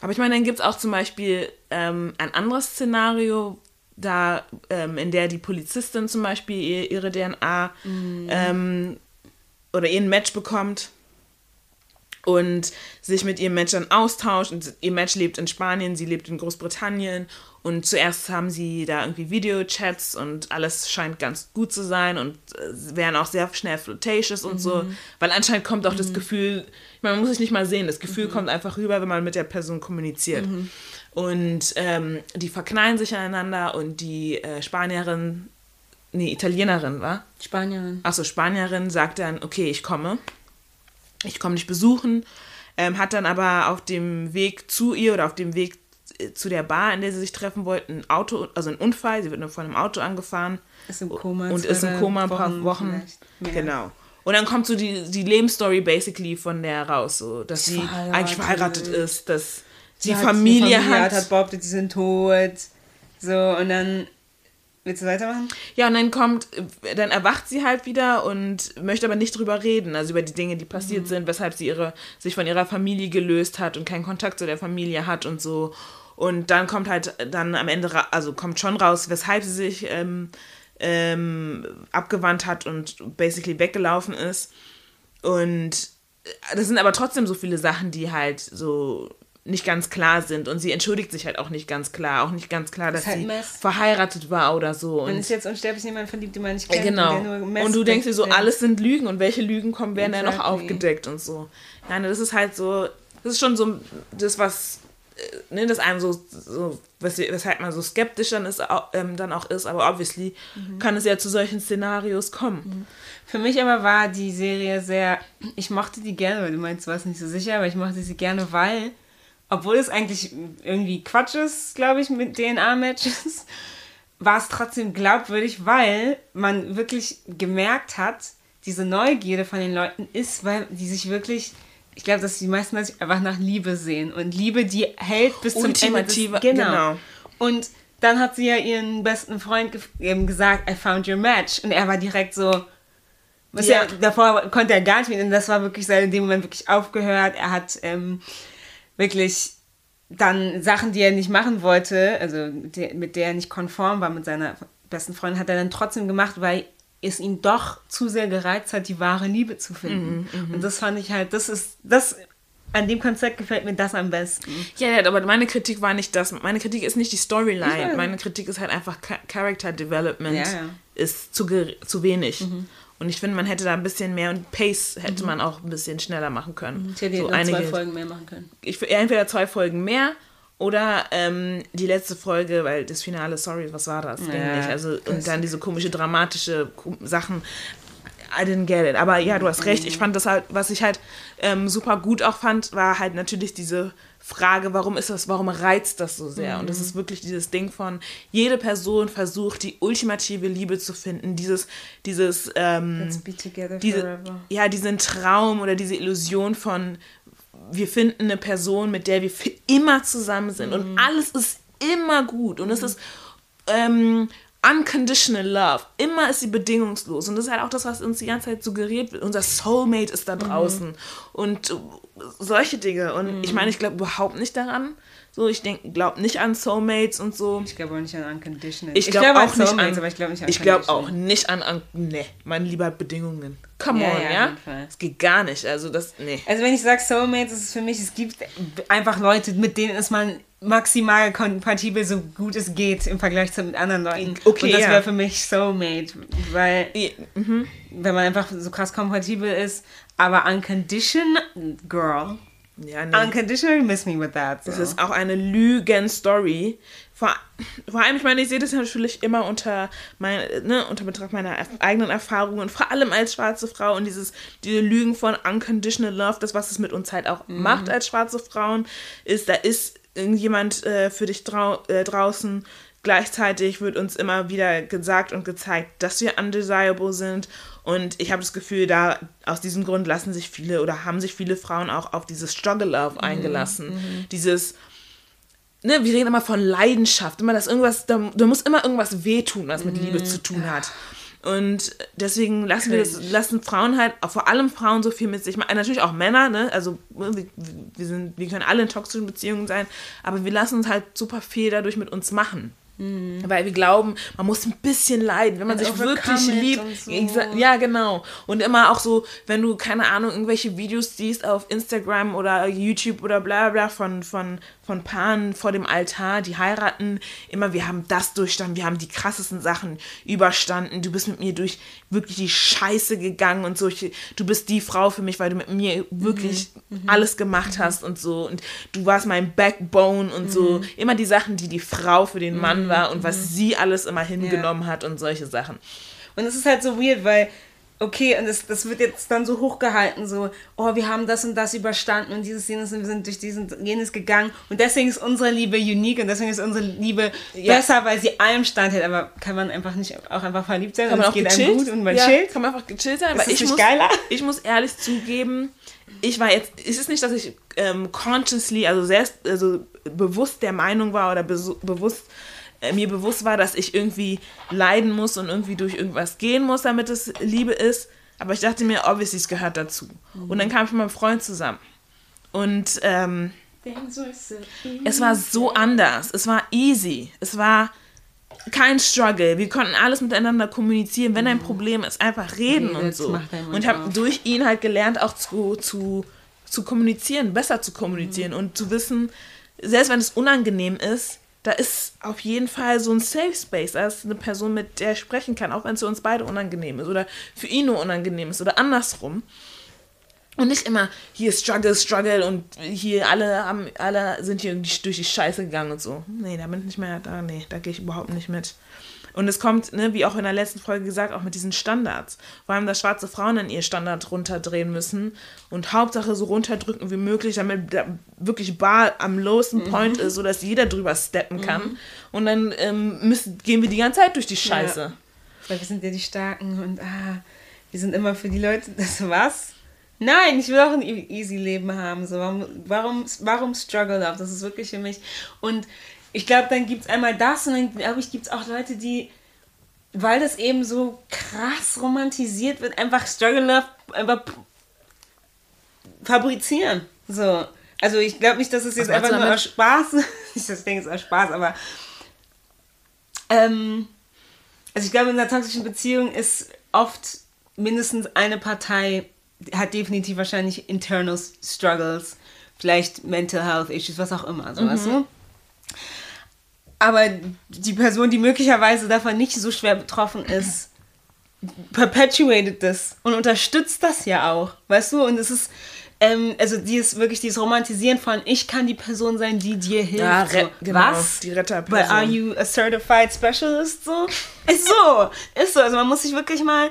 Aber ich meine, dann gibt es auch zum Beispiel ähm, ein anderes Szenario, da, ähm, in der die Polizistin zum Beispiel ihr, ihre DNA ähm, oder ihren Match bekommt und sich mit ihrem Match dann austauscht. Und ihr Match lebt in Spanien, sie lebt in Großbritannien. Und zuerst haben sie da irgendwie Videochats und alles scheint ganz gut zu sein und äh, werden auch sehr schnell flirtatious und so. Weil anscheinend kommt auch das Gefühl, ich meine, man muss sich nicht mal sehen, das Gefühl kommt einfach rüber, wenn man mit der Person kommuniziert. Und ähm, die verknallen sich aneinander und die äh, Spanierin, nee, Italienerin, war? Spanierin. Achso, Spanierin sagt dann, okay, ich komme. Ich komme dich besuchen. Ähm, hat dann aber auf dem Weg zu ihr oder auf dem Weg äh, zu der Bar, in der sie sich treffen wollten, ein Auto, also ein Unfall. Sie wird nur von einem Auto angefahren. Ist im Koma. Und ist im Koma ein paar Wochen. Genau. Und dann kommt so die, die Lebensstory basically von der raus, so, dass Sie sie eigentlich verheiratet ist, dass Sie hat- Familie, die hat. hat behauptet, die sind tot. So, und dann. Willst du weitermachen? Ja, und dann kommt, dann erwacht sie halt wieder und möchte aber nicht drüber reden, also über die Dinge, die passiert sind, weshalb sie ihre, sich von ihrer Familie gelöst hat und keinen Kontakt zu der Familie hat und so. Und dann kommt halt dann am Ende, also kommt schon raus, weshalb sie sich ähm, ähm, abgewandt hat und basically weggelaufen ist. Und das sind aber trotzdem so viele Sachen, die halt so nicht ganz klar sind. Und sie entschuldigt sich halt auch nicht ganz klar. Auch nicht ganz klar, dass halt sie Mess. verheiratet war oder so. Man Und ist jetzt unsterblich in jemanden verliebt, den man nicht ja, kennt. genau. Mess Und du denkst dir so, alles sind Lügen und welche Lügen kommen, werden dann noch Exactly. aufgedeckt und so. Ja, ne, das ist halt so, das ist schon so das, was, äh, ne, das einem so, so wes- weshalb man so skeptisch dann, ist, ähm, dann auch ist, aber obviously Mhm. kann es ja zu solchen Szenarios kommen. Für mich aber war die Serie sehr. Ich mochte die gerne, weil du meinst, du warst nicht so sicher, aber ich mochte sie gerne, weil obwohl es eigentlich irgendwie Quatsch ist, glaube ich, mit DNA-Matches, [laughs] war es trotzdem glaubwürdig, weil man wirklich gemerkt hat, diese Neugierde von den Leuten ist, weil die sich wirklich, ich glaube, dass die meisten sich einfach nach Liebe sehen und Liebe, die hält bis zum Ende. Des, genau. genau. Und dann hat sie ja ihren besten Freund eben gesagt, I found your match. Und er war direkt so, was Ja. ja. davor konnte er gar nicht mit, und das war wirklich in dem Moment wirklich aufgehört. Er hat ähm, wirklich dann Sachen, die er nicht machen wollte, also mit der, mit der er nicht konform war mit seiner besten Freundin, hat er dann trotzdem gemacht, weil es ihn doch zu sehr gereizt hat, die wahre Liebe zu finden. Mhm, und das fand ich halt, das ist, das, an dem Konzept gefällt mir das am besten. Ja, aber meine Kritik war nicht das. Meine Kritik ist nicht die Storyline. Meine Kritik ist halt einfach Cha- Character Development Ja, ja. ist zu, zu wenig. Und ich finde, man hätte da ein bisschen mehr und Pace hätte man auch ein bisschen schneller machen können. Ich hätte so einige, zwei Folgen mehr machen können. ich entweder zwei Folgen mehr oder ähm, die letzte Folge, weil das Finale, sorry, was war das? Ja, nicht. Also und dann diese komische dramatische Sachen. I didn't get it. Aber ja, du hast recht. Ich fand das halt, was ich halt ähm, super gut auch fand, war halt natürlich diese Frage, warum ist das, warum reizt das so sehr? Und das ist wirklich dieses Ding von, jede Person versucht, die ultimative Liebe zu finden, dieses, dieses, ähm, Let's be together diese, forever. ja, diesen Traum oder diese Illusion von, wir finden eine Person, mit der wir für immer zusammen sind Mhm. und alles ist immer gut und es ist ähm, unconditional love. Immer ist sie bedingungslos und das ist halt auch das, was uns die ganze Zeit suggeriert wird. Unser Soulmate ist Mhm. da draußen und äh, solche Dinge und ich meine, ich glaube überhaupt nicht daran. So, ich glaube nicht an Soulmates und so. Ich glaube auch nicht an Unconditional. Ich glaube an auch nicht an, aber ich glaube nicht an ich glaube auch nicht an, an nee, mein lieber Bedingungen. Come Ja, on, ja, ja? Es geht gar nicht. Also das, nee. Also wenn ich sage Soulmates, ist es für mich, es gibt einfach Leute, mit denen ist man maximal kompatibel, so gut es geht im Vergleich zu mit anderen Leuten. Okay, Und das ja. wäre für mich Soulmate, weil Ja, mhm. wenn man einfach so krass kompatibel ist, aber unconditional, girl, Ja, nee. unconditional, you miss me with that. So. Das ist auch eine Lügen-Story. Vor, vor allem, ich meine, ich sehe das natürlich immer unter, mein, ne, unter Betracht meiner eigenen Erfahrungen, vor allem als schwarze Frau und dieses, diese Lügen von unconditional love, das, was es mit uns halt auch macht als schwarze Frauen, ist, da ist irgendjemand äh, für dich drau äh, draußen. Gleichzeitig wird uns immer wieder gesagt und gezeigt, dass wir undesirable sind. Und ich habe das Gefühl, da aus diesem Grund lassen sich viele oder haben sich viele Frauen auch auf dieses Struggle Love eingelassen. Dieses, ne, wir reden immer von Leidenschaft, immer dass irgendwas, da, da muss immer irgendwas wehtun, was mit Liebe zu tun hat. Und deswegen lassen wir das, lassen Frauen halt, vor allem Frauen so viel mit sich machen. Natürlich auch Männer, ne? Also wir, wir, sind, wir können alle in toxischen Beziehungen sein, aber wir lassen uns halt super viel dadurch mit uns machen. Weil wir glauben, man muss ein bisschen leiden, wenn man And sich wirklich liebt. so. Ja, genau. Und immer auch so, wenn du, keine Ahnung, irgendwelche Videos siehst auf Instagram oder YouTube oder bla bla von, von, von Paaren vor dem Altar, die heiraten, immer, wir haben das durchstanden, wir haben die krassesten Sachen überstanden, du bist mit mir durch wirklich die Scheiße gegangen und so, ich, du bist die Frau für mich, weil du mit mir wirklich alles gemacht hast und so. Und du warst mein Backbone und so, immer die Sachen, die die Frau für den Mann war und was sie alles immer hingenommen hat und solche Sachen. Und es ist halt so weird, weil, okay, und das, das wird jetzt dann so hochgehalten, so, oh, wir haben das und das überstanden und dieses, jenes, und wir sind durch diesen, jenes gegangen und deswegen ist unsere Liebe unique und deswegen ist unsere Liebe Ja. besser, weil sie allem standhält, aber kann man einfach nicht auch einfach verliebt sein Kann und man es auch geht gechillt? einem gut und man ja, chillt? Kann man einfach gechillt sein. Ist Aber ich nicht muss, geiler? ich muss ehrlich zugeben, ich war jetzt, es ist nicht, dass ich ähm, consciously, also selbst, also bewusst der Meinung war oder bewusst mir bewusst war, dass ich irgendwie leiden muss und irgendwie durch irgendwas gehen muss, damit es Liebe ist. Aber ich dachte mir, obviously, es gehört dazu. Und dann kam ich mit meinem Freund zusammen. Und ähm, es war so anders. Es war easy. Es war kein Struggle. Wir konnten alles miteinander kommunizieren. Wenn ein Problem ist, einfach reden Redet, und so. Und ich habe durch ihn halt gelernt, auch zu, zu, zu kommunizieren, besser zu kommunizieren und zu wissen, selbst wenn es unangenehm ist, da ist auf jeden Fall so ein Safe Space. Da ist eine Person, mit der ich sprechen kann, auch wenn es für uns beide unangenehm ist oder für ihn nur unangenehm ist oder andersrum. Und nicht immer hier Struggle, Struggle und hier alle haben, alle sind hier durch die Scheiße gegangen und so. Nee, da bin ich nicht mehr, da, nee, da gehe ich überhaupt nicht mit. Und es kommt, ne, wie auch in der letzten Folge gesagt, auch mit diesen Standards. Vor allem, dass schwarze Frauen dann ihr Standard runterdrehen müssen und Hauptsache so runterdrücken wie möglich, damit da wirklich bar am lowsten Point ist, sodass jeder drüber steppen kann. Und dann ähm, müssen, gehen wir die ganze Zeit durch die Scheiße. Ja. Weil wir sind ja die Starken und ah, wir sind immer für die Leute. [laughs] Das was? Nein, ich will auch ein e- easy Leben haben. So, warum, warum, warum struggle up? Das ist wirklich für mich. Und ich glaube, dann gibt es einmal das und dann glaube ich, gibt es auch Leute, die, weil das eben so krass romantisiert wird, einfach struggle up, einfach fabrizieren. So. Also ich glaube nicht, dass es jetzt einfach nur aus Spaß, ich denke es ist aus Spaß, aber ähm, also ich glaube, in einer toxischen Beziehung ist oft mindestens eine Partei hat definitiv wahrscheinlich internal struggles, vielleicht mental health issues, was auch immer, so weißt du? Aber die Person, die möglicherweise davon nicht so schwer betroffen ist, perpetuated das und unterstützt das ja auch, weißt du? Und es ist, ähm, also dieses wirklich dieses Romantisieren von ich kann die Person sein, die dir hilft. Ja, so. genau, Was? die Retterperson. But are you a certified specialist? So? Ist so, ist so. Also man muss sich wirklich mal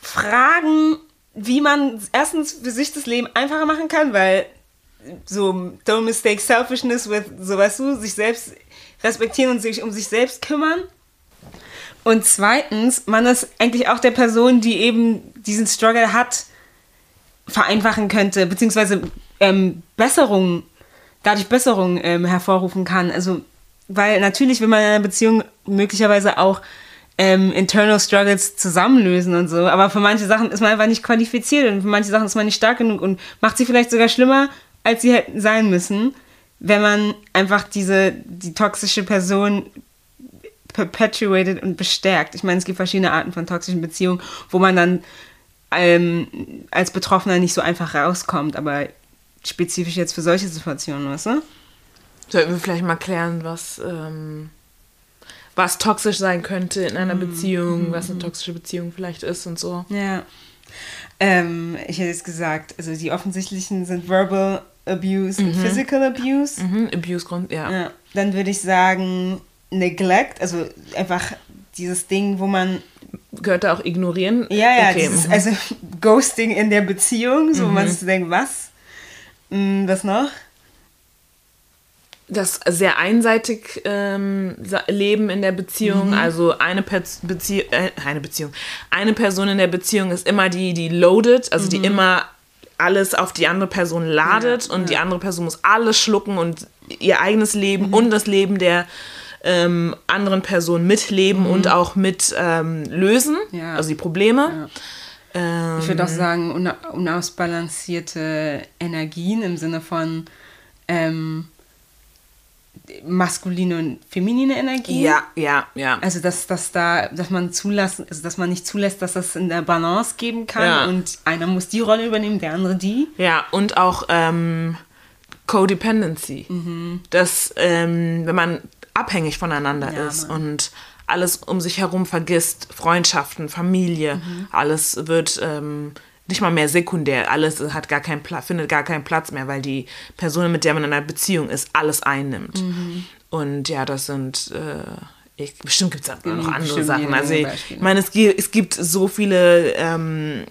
fragen, wie man erstens für sich das Leben einfacher machen kann, weil so don't mistake selfishness with, so weißt du, sich selbst respektieren und sich um sich selbst kümmern. Und zweitens, man ist eigentlich auch der Person, die eben diesen Struggle hat, vereinfachen könnte, beziehungsweise ähm, Besserungen, dadurch Besserungen ähm, hervorrufen kann. Also, weil natürlich will man in einer Beziehung möglicherweise auch ähm, internal struggles zusammenlösen und so, aber für manche Sachen ist man einfach nicht qualifiziert und für manche Sachen ist man nicht stark genug und macht sie vielleicht sogar schlimmer, als sie hätten sein müssen, wenn man einfach diese, die toxische Person perpetuated und bestärkt. Ich meine, es gibt verschiedene Arten von toxischen Beziehungen, wo man dann ähm, als Betroffener nicht so einfach rauskommt, aber spezifisch jetzt für solche Situationen, weißt du? Sollten wir vielleicht mal klären, was, ähm, was toxisch sein könnte in einer Beziehung, was eine toxische Beziehung vielleicht ist und so. Ja. Ähm, ich hätte jetzt gesagt, also die offensichtlichen sind Verbal Abuse und Physical Abuse. Mhm, Abuse-Grund, ja. Ja. Dann würde ich sagen Neglect, also einfach dieses Ding, wo man Gehört da auch ignorieren? Ja, ja, okay. dieses, mhm. also [laughs] Ghosting in der Beziehung, so wo man sich denkt, was? Hm, was noch? das sehr einseitig ähm, Leben in der Beziehung. Also eine, per Bezie äh, eine Beziehung. Eine Person in der Beziehung ist immer die, die loaded, also die immer alles auf die andere Person ladet Ja, und die ja. andere Person muss alles schlucken und ihr eigenes Leben und das Leben der ähm, anderen Person mitleben und auch mit ähm, lösen, Ja. also die Probleme. Ähm, Ich würde auch sagen, una unausbalancierte Energien im Sinne von ähm, maskuline und feminine Energien. ja, ja, ja. Also dass, dass da, dass man zulassen, also dass man nicht zulässt, dass das in der Balance geben kann Ja. und einer muss die Rolle übernehmen, der andere die. Ja, und auch ähm, Codependency. Mhm. Dass, ähm, wenn man abhängig voneinander Ja, ist Mann. und alles um sich herum vergisst, Freundschaften, Familie, Mhm. alles wird ähm, nicht mal mehr sekundär, alles hat gar keinen Platz, findet gar keinen Platz mehr, weil die Person, mit der man in einer Beziehung ist, alles einnimmt. Mhm. Und ja, das sind äh, ich, bestimmt gibt es auch noch Mhm, andere Sachen. Also ich, ich meine, es gibt, es gibt so viele ähm,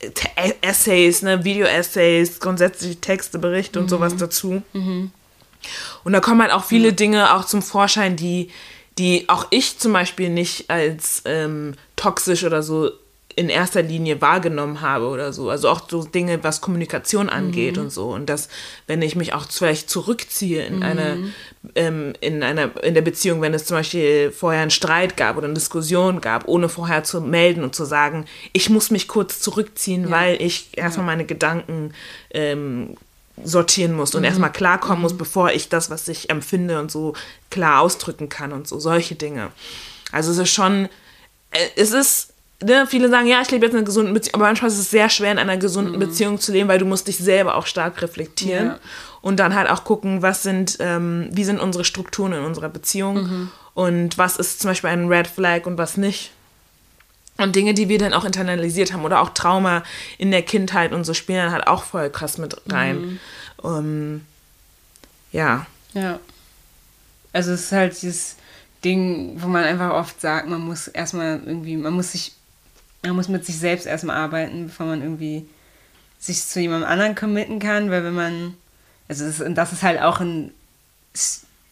T- Essays, ne, Video-Essays, grundsätzlich Texte, Berichte und sowas dazu. Und da kommen halt auch viele Dinge auch zum Vorschein, die, die auch ich zum Beispiel nicht als ähm, toxisch oder so in erster Linie wahrgenommen habe oder so. Also auch so Dinge, was Kommunikation angeht und so. Und dass, wenn ich mich auch vielleicht zurückziehe in eine, ähm, in einer, in der Beziehung, wenn es zum Beispiel vorher einen Streit gab oder eine Diskussion gab, ohne vorher zu melden und zu sagen, ich muss mich kurz zurückziehen, weil ich erstmal meine Gedanken ähm, sortieren muss und erstmal klarkommen muss, bevor ich das, was ich empfinde und so klar ausdrücken kann und so solche Dinge. Also es ist schon, äh, es ist, ne, viele sagen, ja, ich lebe jetzt in einer gesunden Beziehung, aber manchmal ist es sehr schwer, in einer gesunden Beziehung zu leben, weil du musst dich selber auch stark reflektieren Ja. und dann halt auch gucken, was sind, ähm, wie sind unsere Strukturen in unserer Beziehung und was ist zum Beispiel ein Red Flag und was nicht. Und Dinge, die wir dann auch internalisiert haben oder auch Trauma in der Kindheit und so spielen dann halt auch voll krass mit rein. Ähm, ja. Ja. Also es ist halt dieses, Ding, wo man einfach oft sagt, man muss erstmal irgendwie, man muss sich, man muss mit sich selbst erstmal arbeiten, bevor man irgendwie sich zu jemandem anderen committen kann, weil wenn man, also das, und das ist halt auch ein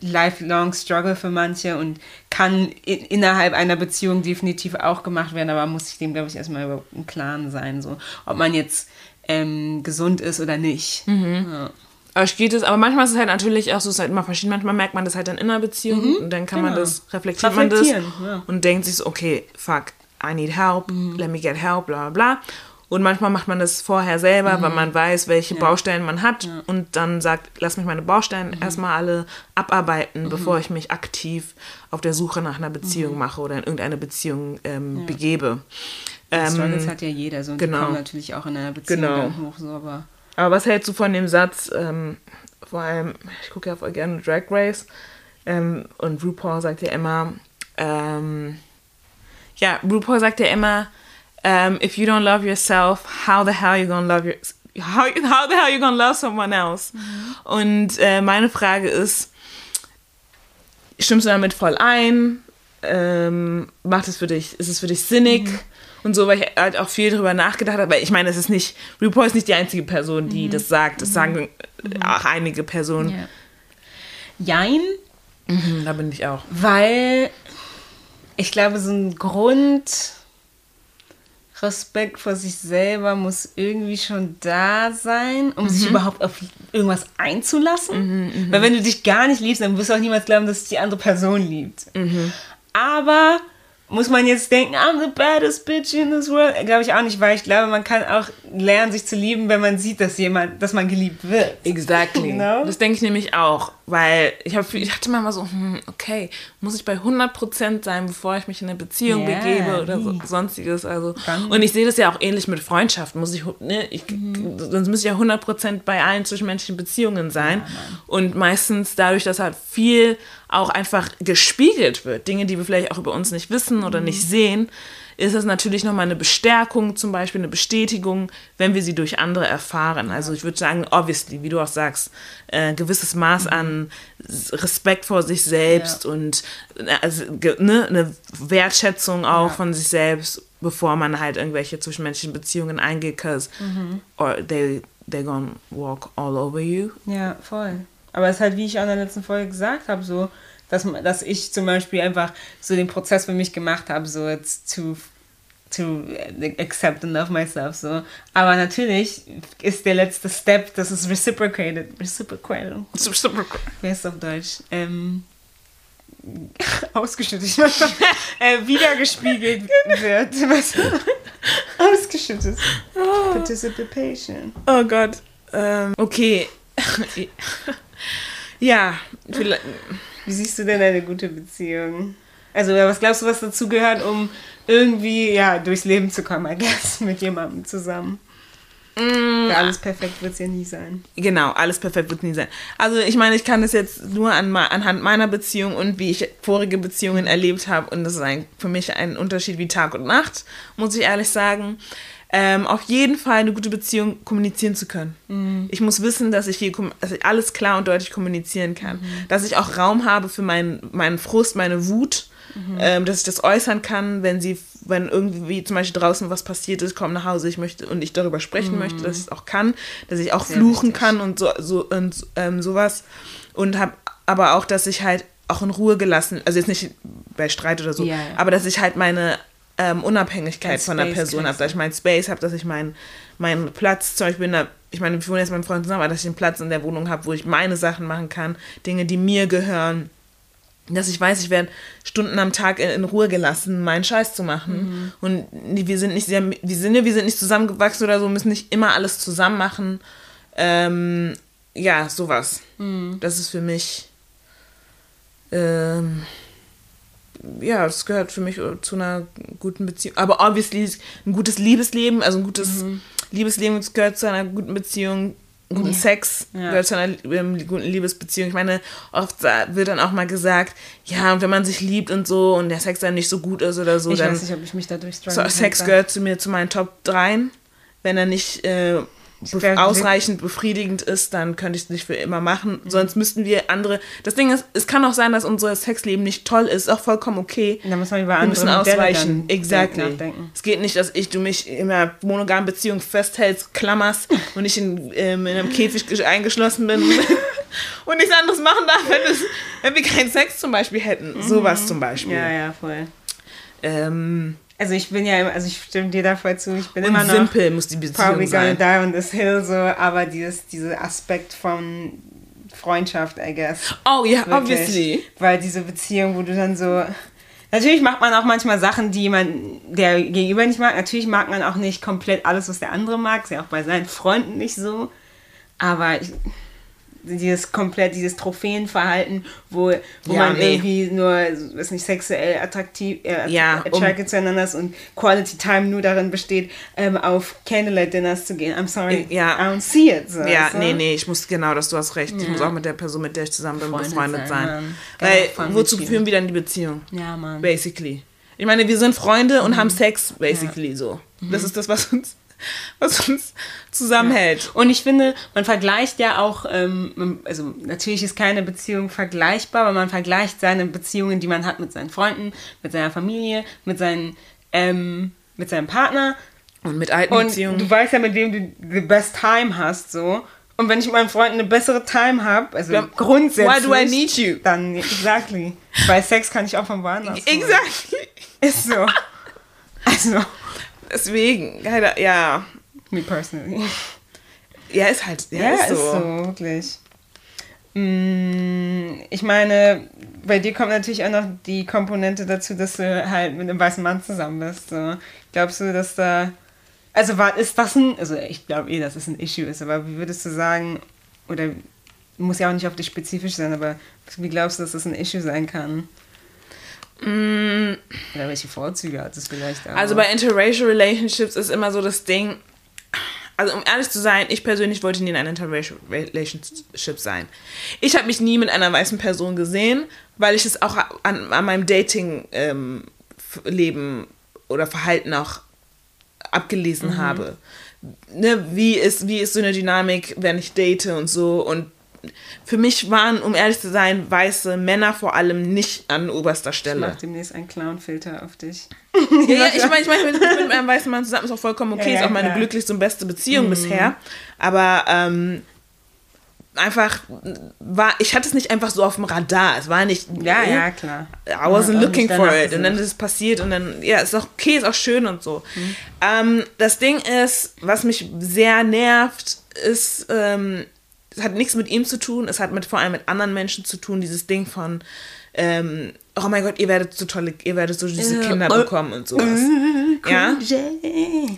lifelong struggle für manche und kann in, innerhalb einer Beziehung definitiv auch gemacht werden, aber man muss sich dem, glaube ich, erstmal über im Klaren sein, so, ob man jetzt ähm, gesund ist oder nicht. Ja. Aber geht es, aber manchmal ist es halt natürlich auch so, es ist halt immer verschieden. Manchmal merkt man das halt dann in einer Beziehung und dann kann man genau. das, reflektiert man das Reflektieren, ja. und denkt sich so, okay, fuck, I need help, let me get help, bla bla bla. Und manchmal macht man das vorher selber, weil man weiß, welche Baustellen man hat und dann sagt, lass mich meine Baustellen erstmal alle abarbeiten, bevor ich mich aktiv auf der Suche nach einer Beziehung mache oder in irgendeine Beziehung ähm, begebe. Struggles Ähm, hat ja jeder so und genau. die kommen natürlich auch in einer Beziehung Genau. hoch, so, aber Aber was hältst du von dem Satz, ähm, vor allem, ich gucke ja voll gerne Drag Race, ähm, und RuPaul sagt ja immer, ähm, ja, RuPaul sagt ja immer, ähm, if you don't love yourself, how the hell you gonna love your, how, how the hell you gonna love someone else? Und äh, meine Frage ist, stimmst du damit voll ein? Ähm, macht es für dich, ist es für dich sinnig? Und so, weil ich halt auch viel drüber nachgedacht habe, weil ich meine, es ist nicht, RuPaul ist nicht die einzige Person, die das sagt. Das sagen auch einige Personen. ja. Jein, Mhm, da bin ich auch. weil ich glaube, so ein Grund Respekt vor sich selber muss irgendwie schon da sein, um sich überhaupt auf irgendwas einzulassen. Weil wenn du dich gar nicht liebst, dann wirst du auch niemals glauben, dass dich die andere Person liebt. Aber muss man jetzt denken, I'm the baddest bitch in this world? Glaube ich auch nicht, weil ich glaube, man kann auch lernen, sich zu lieben, wenn man sieht, dass jemand, dass man geliebt wird. Exactly. Genau. Das denke ich nämlich auch, weil ich, hab, ich dachte manchmal so, hm, okay, muss ich bei 100% sein, bevor ich mich in eine Beziehung Ja, begebe oder so, sonstiges. Also. Und ich sehe das ja auch ähnlich mit Freundschaft. Muss ich, ne, ich, Mhm. Sonst müsste ich ja 100% bei allen zwischenmenschlichen Beziehungen sein. Und meistens dadurch, dass halt viel auch einfach gespiegelt wird, Dinge, die wir vielleicht auch über uns nicht wissen oder Mhm. nicht sehen, ist es natürlich nochmal eine Bestärkung, zum Beispiel eine Bestätigung, wenn wir sie durch andere erfahren. Also ich würde sagen, obviously, wie du auch sagst, äh, gewisses Maß an Respekt vor sich selbst Ja. und äh, also, ne, eine Wertschätzung auch Ja. von sich selbst, bevor man halt irgendwelche zwischenmenschlichen Beziehungen eingeht, cause or they they're gonna walk all over you. Ja, voll. Aber es ist halt, wie ich auch in der letzten Folge gesagt habe, so, dass, dass ich zum Beispiel einfach so den Prozess für mich gemacht habe, so jetzt to, to accept and love myself, so. Aber natürlich ist der letzte Step, dass es reciprocated, reciprocated, wie heißt es auf Deutsch? Ähm, [laughs] ausgeschüttet, [laughs] äh, wiedergespiegelt wird. [laughs] Ausgeschüttet. Participation. Oh Gott. Ähm, okay. ja, vielleicht. Wie siehst du denn eine gute Beziehung? Also, was glaubst du, was dazu gehört, um irgendwie ja, durchs Leben zu kommen, I guess, [laughs] mit jemandem zusammen? Weil alles perfekt wird es ja nie sein. Genau, alles perfekt wird nie sein. Also ich meine, ich kann das jetzt nur an, anhand meiner Beziehung und wie ich vorige Beziehungen erlebt habe und das ist ein, für mich ein Unterschied wie Tag und Nacht, muss ich ehrlich sagen. Ähm, auf jeden Fall eine gute Beziehung kommunizieren zu können. Ich muss wissen, dass ich, hier, dass ich alles klar und deutlich kommunizieren kann. Dass ich auch Raum habe für meinen, meinen Frust, meine Wut, ähm, dass ich das äußern kann, wenn sie, wenn irgendwie zum Beispiel draußen was passiert ist, komm nach Hause, ich möchte und ich darüber sprechen möchte, dass ich es auch kann, dass ich auch Sehr fluchen wichtig. kann und so, so und ähm, sowas und habe aber auch, dass ich halt auch in Ruhe gelassen, also jetzt nicht bei Streit oder so, ja. aber dass ich halt meine ähm, Unabhängigkeit von der Person habe, dass ich meinen Space habe, dass ich meinen meinen Platz, zum Beispiel in der, ich meine, wir wohnen jetzt mit meinem Freund zusammen, aber dass ich einen Platz in der Wohnung habe, wo ich meine Sachen machen kann, Dinge, die mir gehören, dass ich weiß, ich werde Stunden am Tag in, in Ruhe gelassen, meinen Scheiß zu machen. Und die- wir sind nicht sehr, wir sind, wir sind nicht zusammengewachsen oder so, müssen nicht immer alles zusammen machen. Ähm, ja, sowas. Das ist für mich, ähm, ja, das gehört für mich zu einer guten Beziehung. Aber obviously ein gutes Liebesleben, also ein gutes Liebesleben gehört zu einer guten Beziehung. Guten Sex Ja. gehört zu einer ähm, guten Liebesbeziehung. Ich meine, oft wird dann auch mal gesagt, ja, und wenn man sich liebt und so und der Sex dann nicht so gut ist oder so, ich dann weiß nicht, ob ich mich dadurch so. Sex gehört zu mir zu meinen Top 3, wenn er nicht äh, bef ausreichend befriedigend ist, dann könnte ich es nicht für immer machen. Sonst müssten wir andere. Das Ding ist, es kann auch sein, dass unser Sexleben nicht toll ist, ist auch vollkommen okay. Da muss man über Wir andere müssen Modelle ausweichen. dann Exactly. nachdenken. Es geht nicht, dass ich du mich in einer monogamen Beziehung festhältst, klammerst [laughs] und ich in, ähm, in einem Käfig gesch- eingeschlossen bin [laughs] und nichts anderes machen darf, wenn, es, wenn wir keinen Sex zum Beispiel hätten. Sowas zum Beispiel. Ja, ja, voll. Ähm, Also ich bin ja, also ich stimme dir da voll zu, ich bin und immer noch simpel muss die Beziehung probably gonna sein. die on this hill, so, aber dieses, dieser Aspekt von Freundschaft, I guess. Oh ja, Wirklich. obviously. Weil diese Beziehung, wo du dann so. Natürlich macht man auch manchmal Sachen, die man der Gegenüber nicht mag. Natürlich mag man auch nicht komplett alles, was der andere mag. Ist ja auch bei seinen Freunden nicht so. Aber ich, dieses komplett, dieses Trophäenverhalten, wo, wo Ja, man nee. irgendwie nur, weiß nicht, sexuell attraktiv, äh, Ja, um- attracted zueinander ist und Quality Time nur darin besteht, ähm, auf Candlelight Dinners zu gehen. I'm sorry, Ja. I don't see it. So, Ja, du? nee, nee, ich muss genau, dass du hast recht. Ich muss auch mit der Person, mit der ich zusammen bin, Befreundet befreundet sein, sein. Weil, voll wozu mit führen wir dann die Beziehung? Ja, Mann. Basically. Ich meine, wir sind Freunde Mhm. und haben Sex, basically so. Das ist das, was uns, [laughs] was uns zusammenhält. Und ich finde, man vergleicht ja auch, ähm, also natürlich ist keine Beziehung vergleichbar, aber man vergleicht seine Beziehungen, die man hat mit seinen Freunden, mit seiner Familie, mit, seinen, ähm, mit seinem Partner. Und mit alten Und Beziehungen. du weißt ja, mit wem du the best time hast, so. Und wenn ich mit meinen Freunden eine bessere Time habe, also Ja, grundsätzlich. why do I need you? Dann, exactly. Weil Sex kann ich auch von woanders. Exactly. Ist so. [laughs] Also, Deswegen, leider, ja. me personally. Ja, ist halt, ja, Ja, ist so. ist so, wirklich. Mm, Ich meine, bei dir kommt natürlich auch noch die Komponente dazu, dass du halt mit einem weißen Mann zusammen bist. So. Glaubst du, dass da. Also war, ist das ein. Also ich glaube eh, dass es ein Issue ist, aber wie würdest du sagen, oder muss ja auch nicht auf dich spezifisch sein, aber wie glaubst du, dass das ein Issue sein kann? Oder welche Vorzüge hat es vielleicht? Mm. Also bei Interracial Relationships ist immer so das Ding, also um ehrlich zu sein, ich persönlich wollte nie in einer Interracial Relationship sein. Ich habe mich nie mit einer weißen Person gesehen, weil ich es auch an, an meinem Dating-Leben oder Verhalten auch abgelesen habe. Ne, wie, ist, wie ist so eine Dynamik, wenn ich date und so. Und für mich waren, um ehrlich zu sein, weiße Männer vor allem nicht an oberster ich Stelle. mach demnächst einen Clown-Filter auf dich. [laughs] Ja, ja, ich [laughs] meine, ich meine, ich bin mit einem weißen Mann zusammen, ist auch vollkommen okay, Ja, ja, ist auch meine klar. glücklichste und beste Beziehung bisher. Aber ähm, einfach war, ich hatte es nicht einfach so auf dem Radar. Es war nicht, Ja, ja, klar. I wasn't looking for it. Und dann ist es passiert und dann, ja, ist auch okay, ist auch schön und so. Ähm, das Ding ist, was mich sehr nervt, ist, ähm, es hat nichts mit ihm zu tun, es hat mit vor allem mit anderen Menschen zu tun, dieses Ding von, ähm, oh mein Gott, ihr werdet so tolle, ihr werdet so diese. Kinder Oh. bekommen und sowas. ja,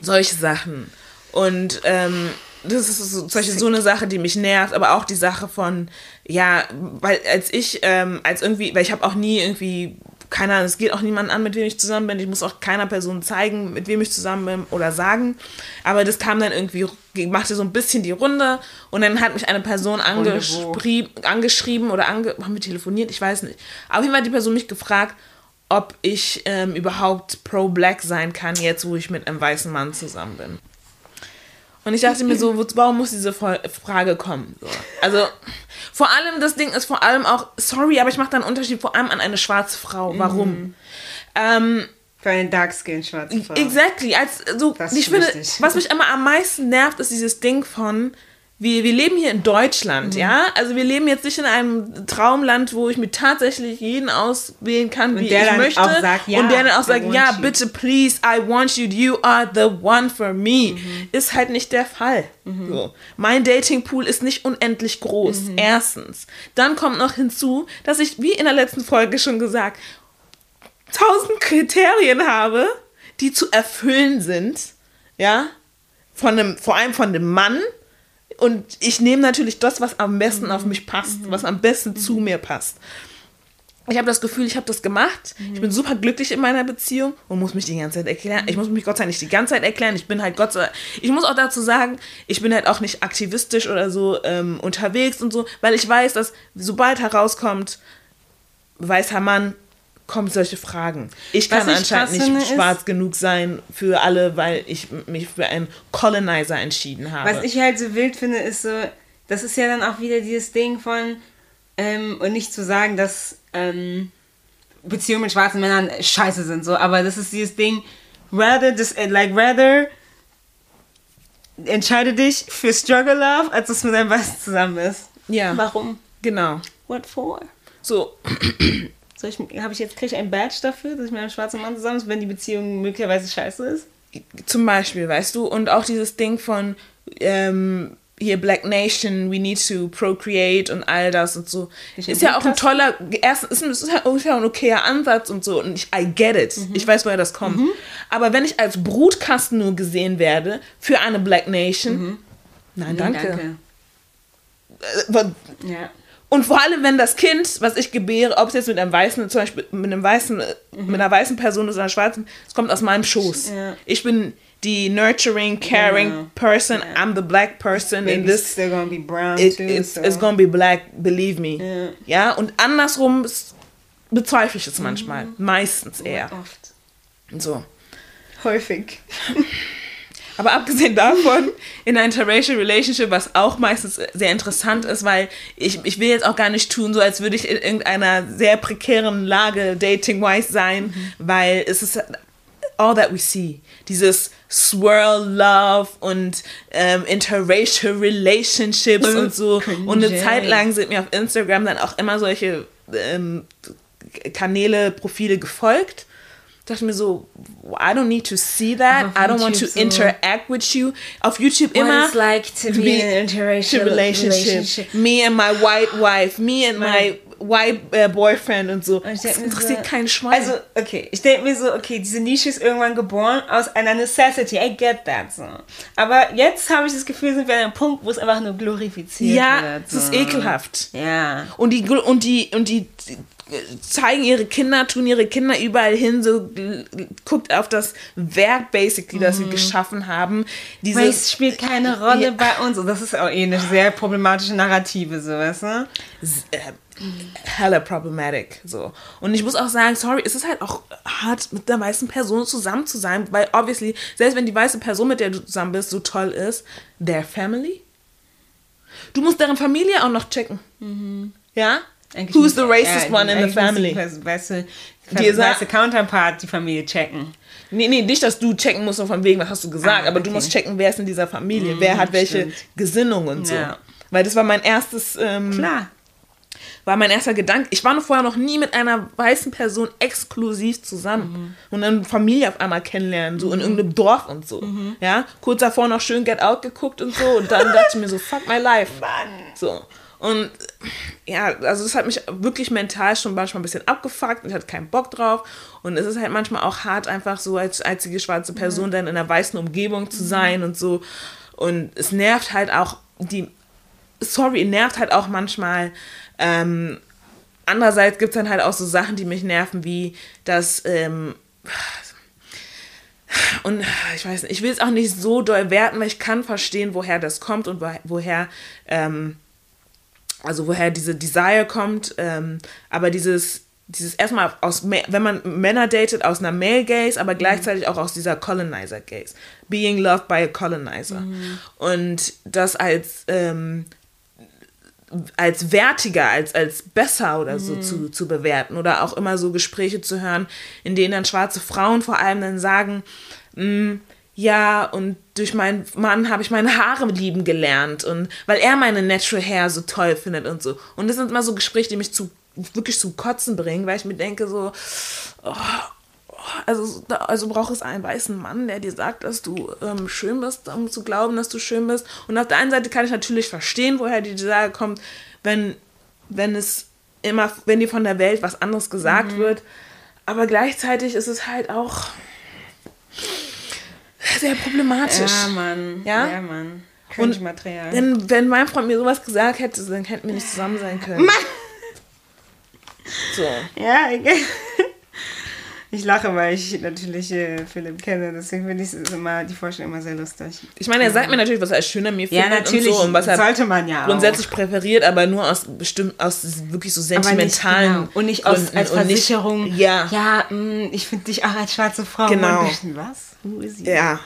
solche Sachen. Und ähm, das ist so, solche, so eine Sache, die mich nervt, aber auch die Sache von, ja, weil als ich, ähm, als irgendwie, weil ich habe auch nie irgendwie, keine Ahnung, es geht auch niemand an, mit wem ich zusammen bin, ich muss auch keiner Person zeigen, mit wem ich zusammen bin oder sagen, aber das kam dann irgendwie, machte so ein bisschen die Runde und dann hat mich eine Person angeschrieben oder ange haben wir telefoniert, ich weiß nicht. Auf jeden Fall hat die Person mich gefragt, ob ich ähm, überhaupt pro-black sein kann, jetzt wo ich mit einem weißen Mann zusammen bin. Und ich dachte mir so, warum muss diese Frage kommen? So. Also, vor allem, das Ding ist vor allem auch, sorry, aber ich mache da einen Unterschied vor allem an eine schwarze Frau. Warum? Ähm, Für eine Dark Skin schwarze Frau. Exactly. Als, so, Das ich finde, wichtig. was mich immer am meisten nervt, ist dieses Ding von, wir, wir leben hier in Mhm. Deutschland, ja? Also wir leben jetzt nicht in einem Traumland, wo ich mir tatsächlich jeden auswählen kann, wie der ich dann möchte. auch sagt, ja, und der dann auch sagt, ja, you. bitte, please, I want you, you are the one for me. Mhm. Ist halt nicht der Fall. So. Mein Datingpool ist nicht unendlich groß, Mhm. erstens. Dann kommt noch hinzu, dass ich, wie in der letzten Folge schon gesagt, tausend Kriterien habe, die zu erfüllen sind, ja, von einem, vor allem von dem Mann. Und ich nehme natürlich das, was am besten auf mich passt, was am besten zu mir passt. Ich habe das Gefühl, ich habe das gemacht. Ich bin super glücklich in meiner Beziehung und muss mich die ganze Zeit erklären. Ich muss mich Gott sei Dank nicht die ganze Zeit erklären. Ich bin halt Gott sei Dank. Ich muss auch dazu sagen, ich bin halt auch nicht aktivistisch oder so ähm, unterwegs und so, weil ich weiß, dass sobald herauskommt, weißer Mann, kommen solche Fragen. Ich Was kann ich anscheinend nicht schwarz genug sein für alle, weil ich mich für einen Colonizer entschieden habe. Was ich halt so wild finde, ist so, das ist ja dann auch wieder dieses Ding von, ähm, und nicht zu sagen, dass ähm, Beziehungen mit schwarzen Männern scheiße sind, so, aber das ist dieses Ding, rather, this, äh, like, rather, entscheide dich für Struggle Love, als dass du mit einem Weißen zusammen bist. ja, Warum? genau. What for? So, Soll ich, habe ich jetzt, kriege ich ein Badge dafür, dass ich mit einem schwarzen Mann zusammen bin, wenn die Beziehung möglicherweise scheiße ist? zum Beispiel, weißt du, und auch dieses Ding von ähm, hier Black Nation, we need to procreate und all das und so. Nicht Ist ja auch ein toller, erstens ist, ist, ja, ist ja ein okayer Ansatz und so und ich, I get it. Mhm. Ich weiß, woher das kommt. Aber wenn ich als Brutkasten nur gesehen werde für eine Black Nation, nein, Nee, danke. Äh, wa- Ja. Und vor allem, wenn das Kind, was ich gebäre, ob es jetzt mit einem weißen, zum Beispiel mit einem weißen, äh, mit einer weißen Person oder einer schwarzen, es kommt aus meinem Schoß. Mhm. Ja. Ich bin die nurturing, caring Ja. person. I'm the black person in Baby's this. still gonna be brown It, too, it's, so. it's gonna be black, believe me. Ja. Ja, und andersrum ist- bezweifle ich es manchmal. Mhm. Meistens eher. Oft. So. Häufig. [laughs] Aber abgesehen davon, in einer interracial relationship, was auch meistens sehr interessant ist, weil ich, ich will jetzt auch gar nicht tun, so als würde ich in irgendeiner sehr prekären Lage dating-wise sein, weil es ist all that we see. Dieses Swirl Love und ähm, interracial relationships und so. Und eine. Zeit lang sind mir auf Instagram dann auch immer solche ähm, Kanäle, Profile gefolgt. Dachte mir so, I don't need to see that. I don't want to YouTube so. interact with you. Auf YouTube immer What it's like to be in an interracial relationship. relationship. Me and my white wife, me and my white äh, boyfriend und so. Und Das interessiert so- kein Schwein. Also, okay, ich denke mir so, okay, diese Nische ist irgendwann geboren aus einer Necessity. I get that so. Aber jetzt habe ich das Gefühl, sind wir an einem Punkt, wo es einfach nur glorifiziert ja, wird. es so. ist ekelhaft. Ja. Und die, und die, und die zeigen ihre Kinder, tun ihre Kinder überall hin, so guckt auf das Werk basically, das sie geschaffen haben. Dieses, Race spielt keine Rolle Ja. bei uns. Und das ist auch eh eine sehr problematische Narrative, so, weißt du? äh, hella problematic. So. Und ich muss auch sagen, sorry, es ist halt auch hart, mit der weißen Person zusammen zu sein, weil obviously, selbst wenn die weiße Person, mit der du zusammen bist, so toll ist, their family, du musst deren Familie auch noch checken. Ja? Eigentlich Who's the racist one in the family? Die weiße, Counterpart die Familie checken. Nee, nee, nicht, dass du checken musst, von wegen, was hast du gesagt, Ah, aber du okay. musst checken, wer ist in dieser Familie, wer hat welche stimmt. Gesinnung und so. Ja. Weil das war mein erstes, ähm, Klar. war mein erster Gedanke. Ich war noch vorher noch nie mit einer weißen Person exklusiv zusammen. Und dann Familie auf einmal kennenlernen, so in irgendeinem Dorf und so. Ja, kurz davor noch schön Get Out geguckt und so. Und dann dachte ich mir so, fuck my life. So. Und ja, also das hat mich wirklich mental schon manchmal ein bisschen abgefuckt und ich hatte keinen Bock drauf. Und es ist halt manchmal auch hart, einfach so als einzige schwarze Person dann in einer weißen Umgebung zu sein und so. Und es nervt halt auch die, sorry, nervt halt auch manchmal. Ähm, andererseits gibt es dann halt auch so Sachen, die mich nerven, wie das, ähm, und ich weiß nicht, ich will es auch nicht so doll werten, weil ich kann verstehen, woher das kommt und woher, woher ähm, also woher diese Desire kommt, ähm, aber dieses, dieses erstmal aus, wenn man Männer datet, aus einer Male Gaze, aber gleichzeitig auch aus dieser Colonizer Gaze. Being loved by a colonizer. Und das als, ähm, als wertiger, als, als besser oder so zu, zu bewerten. Oder auch immer so Gespräche zu hören, in denen dann schwarze Frauen vor allem dann sagen, "Mm, ja, und durch meinen Mann habe ich meine Haare lieben gelernt und weil er meine Natural Hair so toll findet und so. Und das sind immer so Gespräche, die mich zu wirklich zum Kotzen bringen, weil ich mir denke so, oh, also, also braucht es einen weißen Mann, der dir sagt, dass du ähm, schön bist, um zu glauben, dass du schön bist. Und auf der einen Seite kann ich natürlich verstehen, woher die Desire kommt, wenn, wenn es immer, wenn dir von der Welt was anderes gesagt wird. Aber gleichzeitig ist es halt auch sehr problematisch. Ja, Mann. Ja? Ja, Mann. Und Cringe-Material. Denn wenn mein Freund mir sowas gesagt hätte, dann hätten wir nicht zusammen sein können. So. Ja, ich- [laughs] Ich lache, weil ich natürlich äh, Philipp kenne, deswegen finde ich es immer, die Vorstellung immer sehr lustig. Ich meine, er sagt mir natürlich, was er als schön an mir Ja, findet natürlich, und so und was er sollte man ja auch. grundsätzlich präferiert, aber nur aus bestimmt aus wirklich so Aber nicht, sentimentalen genau. Und nicht aus, Gründen als und nicht- Versicherung. ja, Ja, mh, ich finde dich auch als schwarze Frau. Genau. Und was? Who is he? Ja.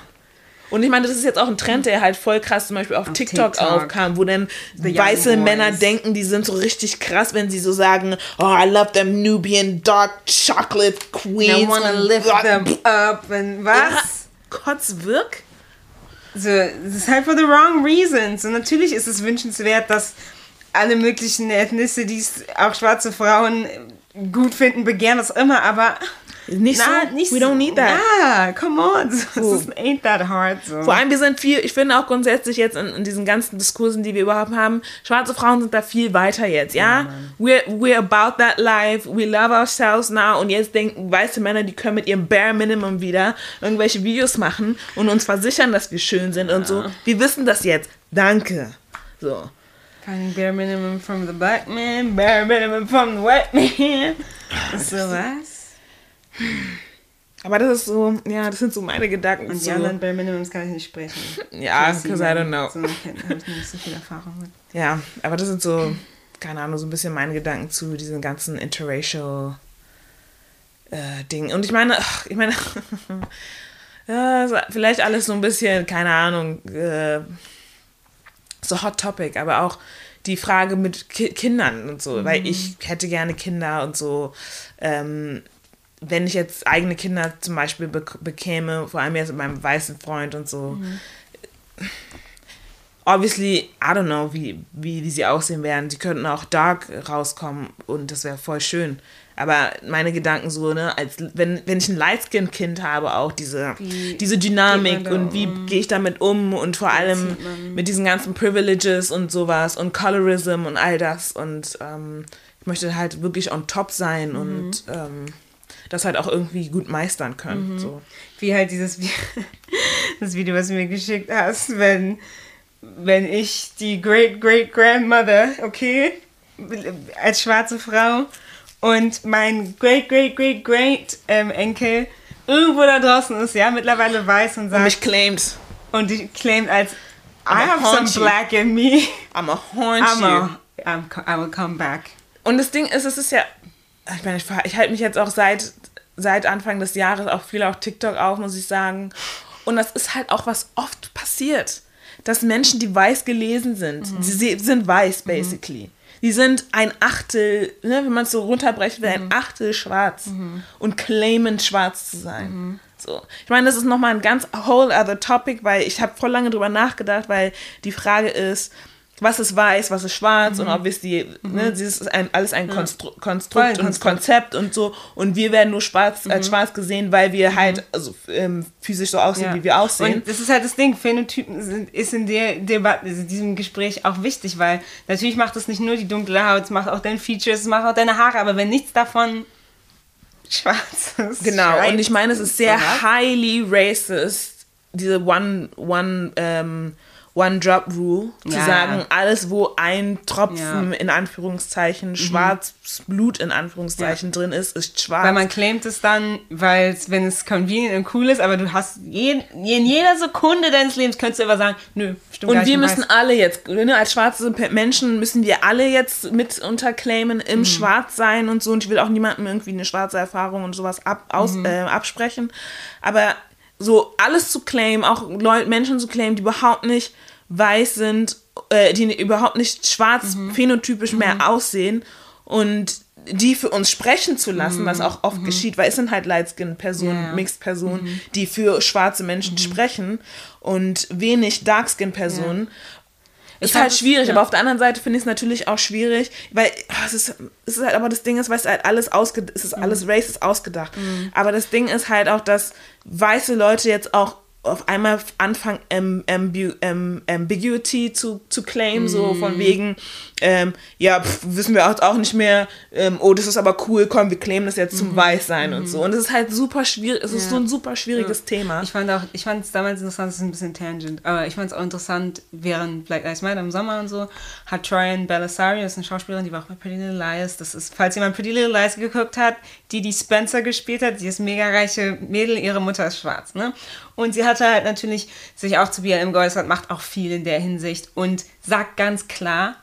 Und ich meine, das ist jetzt auch ein Trend, der halt voll krass zum Beispiel auf, TikTok, TikTok. aufkam, wo dann The weiße. Männer denken, die sind so richtig krass, wenn sie so sagen, oh, I love them Nubian dark chocolate queens. I wanna lift them up und was? Ja, Kotzwirk? So, das ist halt for the wrong reasons. Und natürlich ist es wünschenswert, dass alle möglichen Ethnicities, auch schwarze Frauen, gut finden, begehren, was immer, aber Nicht na, so. nicht We so. don't need that. Ja, come on. [laughs] So. Es ain't that hard. So. Vor allem, wir sind viel, ich finde auch grundsätzlich jetzt in, in diesen ganzen Diskursen, die wir überhaupt haben, schwarze Frauen sind da viel weiter jetzt, ja? we're, we're about that life, we love ourselves now und jetzt denken weiße Männer, die können mit ihrem Bare Minimum wieder irgendwelche Videos machen und uns versichern, dass wir schön sind und so. Wir wissen das jetzt. Danke. So. Finding bare minimum from the black man, bare minimum from the white man. So was? Aber das ist so, ja, das sind so meine Gedanken. Und die zu, anderen bare minimums kann ich nicht sprechen. [laughs] ja, because I don't know. So, habe ich nicht so viel Erfahrung mit. Ja, aber das sind so, keine Ahnung, so ein bisschen meine Gedanken zu diesen ganzen interracial äh, Dingen. Und ich meine, ach, ich meine, [laughs] ja, so vielleicht alles so ein bisschen, keine Ahnung, äh, so Hot Topic, aber auch die Frage mit Ki Kindern und so, weil ich hätte gerne Kinder und so. Ähm, wenn ich jetzt eigene Kinder zum Beispiel bek bekäme, vor allem jetzt mit meinem weißen Freund und so, obviously, I don't know, wie, wie, wie sie aussehen werden. Sie könnten auch dark rauskommen und das wäre voll schön. Aber meine Gedanken so, ne, als wenn, wenn ich ein Lightskin-Kind habe, auch diese, Wie diese Dynamik und wie um? gehe ich damit um und vor allem mit diesen ganzen Privileges und sowas und Colorism und all das. Und ähm, ich möchte halt wirklich on top sein Mhm. und ähm, das halt auch irgendwie gut meistern können. Mhm. So. Wie halt dieses [laughs] das Video, was du mir geschickt hast, wenn, wenn ich die Great Great Grandmother, okay, als schwarze Frau und mein Great Great Great Great ähm, Enkel irgendwo da draußen ist, ja, mittlerweile weiß und Und sagt mich claimed, und die claimt als I I'ma have some you. black in me. I'm a haunt I'm you. a, I'm, I will come back. Und das Ding ist, es ist ja, ich meine, ich, ich halte mich jetzt auch seit, seit Anfang des Jahres auch viel auf TikTok auf, muss ich sagen. Und das ist halt auch, was oft passiert, dass Menschen, die weiß gelesen sind, sie se- sind weiß, basically. Die sind ein Achtel, ne, wenn man es so runterbrechen will, ein Achtel schwarz und claimen schwarz zu sein. So. Ich meine, das ist nochmal ein ganz whole other topic, weil ich habe voll lange drüber nachgedacht, weil die Frage ist, was ist weiß, was ist schwarz und obviously, ne, dieses ist ein, alles ein Konstru Konstrukt ein und. Konzept und so und wir werden nur schwarz, als schwarz gesehen, weil wir halt also, ähm, physisch so aussehen, Ja. wie wir aussehen. Und das ist halt das Ding, Phänotypen sind, ist in der Debatte, also in diesem Gespräch auch wichtig, weil natürlich macht es nicht nur die dunkle Haut, es macht auch deine Features, es macht auch deine Haare, aber wenn nichts davon schwarz ist. Genau, schreibt, und ich meine, es ist sehr highly racist, diese One, One, ähm, One Drop Rule, zu Ja. sagen, alles, wo ein Tropfen Ja. Mhm. in Anführungszeichen, schwarz Blut in Anführungszeichen drin ist, ist schwarz. Weil man claimt es dann, weil wenn es convenient und cool ist, aber du hast jeden, in jeder Sekunde deines Lebens könntest du immer sagen, nö, stimmt und wir müssen weiß. alle jetzt, ne, als schwarze Menschen müssen wir alle jetzt mit unterclaimen Mhm. im Schwarzsein und so. Und ich will auch niemandem irgendwie eine schwarze Erfahrung und sowas ab, aus, Mhm. äh, absprechen. Aber so alles zu claimen, auch Leu Menschen zu claimen, die überhaupt nicht weiß sind, äh, die überhaupt nicht schwarz Mhm. phänotypisch mehr aussehen und die für uns sprechen zu lassen, was auch oft geschieht, weil es sind halt Light-Skin-Personen, Mhm. Ja. Mhm. Mixed-Personen, die für schwarze Menschen sprechen und wenig Dark-Skin-Personen. Ist halt schwierig, ja. aber auf der anderen Seite finde ich es natürlich auch schwierig, weil ah, es ist, es ist halt, aber das Ding ist, weißt du, halt alles ausge, es ist alles Mhm. racist ausgedacht. Aber das Ding ist halt auch, dass weiße Leute jetzt auch auf einmal anfangen, ähm, ambu ähm, Ambiguity zu, zu claim, so von wegen, ähm, ja, pf, wissen wir auch, auch nicht mehr, ähm, oh, das ist aber cool, komm, wir claimen das jetzt zum Weißsein und so. Und es ist halt super schwierig, es ist Ja. so ein super schwieriges Thema. Ich fand auch, ich fand es damals interessant, es ist ein bisschen tangent, aber ich fand es auch interessant, während Black Lives Matter im Sommer und so, hat Troyan Belisario, das ist eine Schauspielerin, die war auch bei Pretty Little Liars, das ist, falls jemand Pretty Little Liars geguckt hat, die die Spencer gespielt hat, die ist mega reiche Mädel, ihre Mutter ist schwarz, ne? Und sie hatte halt natürlich sich auch zu BLM geäußert, macht auch viel in der Hinsicht und sagt ganz klar,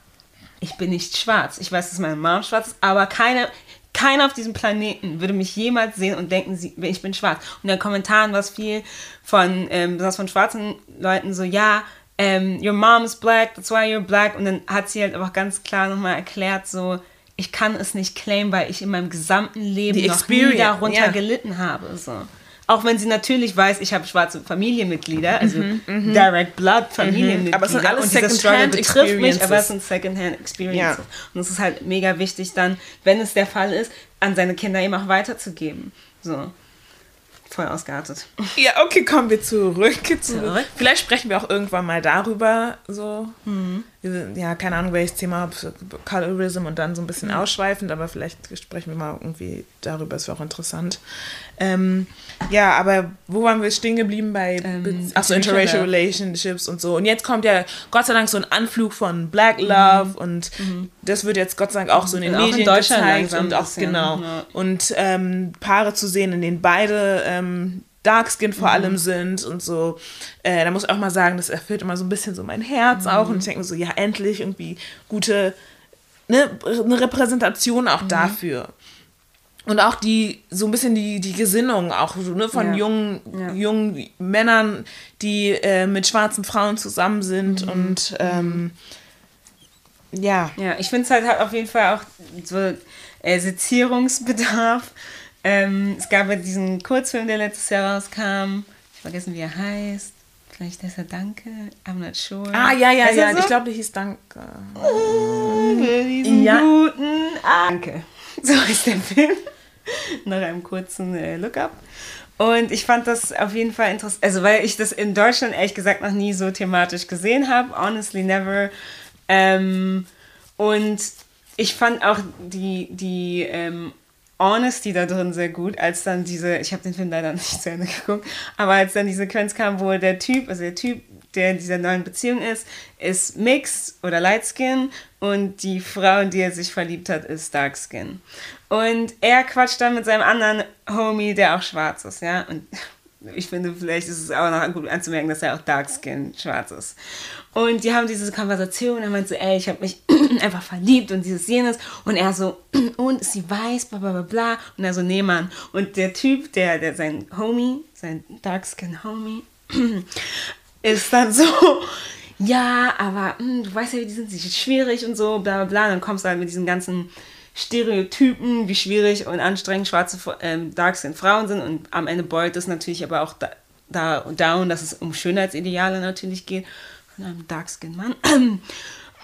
ich bin nicht schwarz. Ich weiß, dass meine Mom schwarz ist, aber keine, keiner auf diesem Planeten würde mich jemals sehen und denken, sie, ich bin schwarz. Und in den Kommentaren war es viel von, ähm, besonders von schwarzen Leuten so, ja, ähm, your mom is black, that's why you're black. Und dann hat sie halt aber auch ganz klar nochmal erklärt, so, ich kann es nicht claimen, weil ich in meinem gesamten Leben Die noch nie darunter ja. gelitten habe. So. Auch wenn sie natürlich weiß, ich habe schwarze Familienmitglieder, also Direct Blood Familienmitglieder. Mhm, Aber es sind alles Secondhand mich, aber Experiences. es sind Secondhand Experiences. Ja. Und es ist halt mega wichtig dann, wenn es der Fall ist, an seine Kinder eben auch weiterzugeben. So. Voll ausgeartet. Ja, okay, kommen wir zurück. zurück. Vielleicht sprechen wir auch irgendwann mal darüber, so. Sind- Ja, keine Ahnung, welches Thema, Colorism und dann so ein bisschen ausschweifend, aber vielleicht sprechen wir mal irgendwie darüber, ist auch interessant. Ähm, ja, aber wo waren wir stehen geblieben bei Ähm, Achso, Interracial. Relationships und so. Und jetzt kommt ja Gott sei Dank so ein Anflug von Black Love und das wird jetzt Gott sei Dank auch so in den Und in Medien Deutschland gezeigt und auch bisschen, genau ja. und ähm, Paare zu sehen, in denen beide ähm, Darkskin vor allem sind und so. Äh, da muss ich auch mal sagen, das erfüllt immer so ein bisschen so mein Herz auch und ich denke mir so, ja, endlich irgendwie gute, ne, eine Repräsentation auch dafür. Und auch die, so ein bisschen die, die Gesinnung auch ne, von Ja. jungen, Ja. jungen Männern, die äh, mit schwarzen Frauen zusammen sind und ähm, ja. Ja, ich finde es halt auf jeden Fall auch so äh, Sezierungsbedarf. Ähm, es gab ja diesen Kurzfilm, der letztes Jahr rauskam. Ich vergessen, wie er heißt. Vielleicht heißt er Danke. I'm not sure. Ah, ja, ja, Heißt ja. so? Ich glaube, der hieß Danke. Für diesen Ja. guten Danke. So ist der Film. [laughs] Nach einem kurzen äh, Look-up. Und ich fand das auf jeden Fall interessant, also weil ich das in Deutschland ehrlich gesagt noch nie so thematisch gesehen habe. Honestly never. Ähm, und ich fand auch die, die ähm, Honesty da drin sehr gut, als dann diese, ich habe den Film leider [laughs] nicht zu Ende geguckt, aber als dann die Sequenz kam, wo der Typ, also der Typ, der in dieser neuen Beziehung ist, ist Mixed oder Light Skin und die Frau, in die er sich verliebt hat, ist Dark Skin. Und er quatscht dann mit seinem anderen Homie, der auch schwarz ist, ja, und [laughs] ich finde, vielleicht ist es auch noch gut anzumerken, dass er auch Dark Skin schwarz ist. Und die haben diese Konversation, er meint so, ey, ich habe mich [clears throat] einfach verliebt und dieses jenes. Und er so, [clears throat] und sie weiß, bla bla bla bla. Und er so, nee, Mann. Und der Typ, der, der sein Homie, sein Dark Skin Homie, [clears throat] ist dann so, ja, aber hm, du weißt ja, wie die sind, schwierig und so, bla bla bla. Und dann kommst du halt mit diesen ganzen Stereotypen, wie schwierig und anstrengend schwarze ähm, Darkskin Frauen sind. Und am Ende beult es natürlich aber auch da, da down, dass es um Schönheitsideale natürlich geht. Von einem Darkskin-Mann. [clears throat]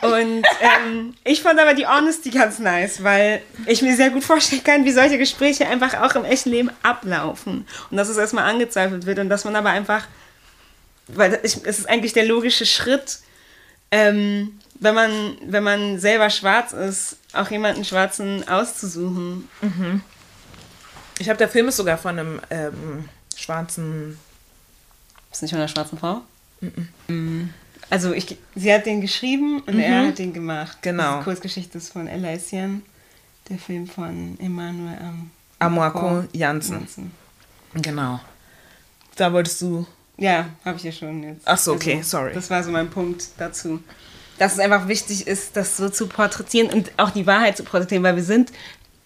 Und ähm, ich fand aber die Honesty ganz nice, weil ich mir sehr gut vorstellen kann, wie solche Gespräche einfach auch im echten Leben ablaufen. Und dass es erstmal angezweifelt wird und dass man aber einfach, weil ich, es ist eigentlich der logische Schritt, ähm, wenn, man, wenn man selber schwarz ist, auch jemanden Schwarzen auszusuchen. Ich habe der Film ist sogar von einem ähm, schwarzen. Ist nicht von einer schwarzen Frau? Mm. Also ich, sie hat den geschrieben und er hat den gemacht. Genau. Die Kurzgeschichte ist von Elysian, der Film von Emmanuel Am Amoako Janssen. Janssen. Genau. Da wolltest du. Ja, habe ich ja schon jetzt. Ach so, okay, sorry. Das war so mein Punkt dazu. Dass es einfach wichtig ist, das so zu porträtieren und auch die Wahrheit zu porträtieren, weil wir sind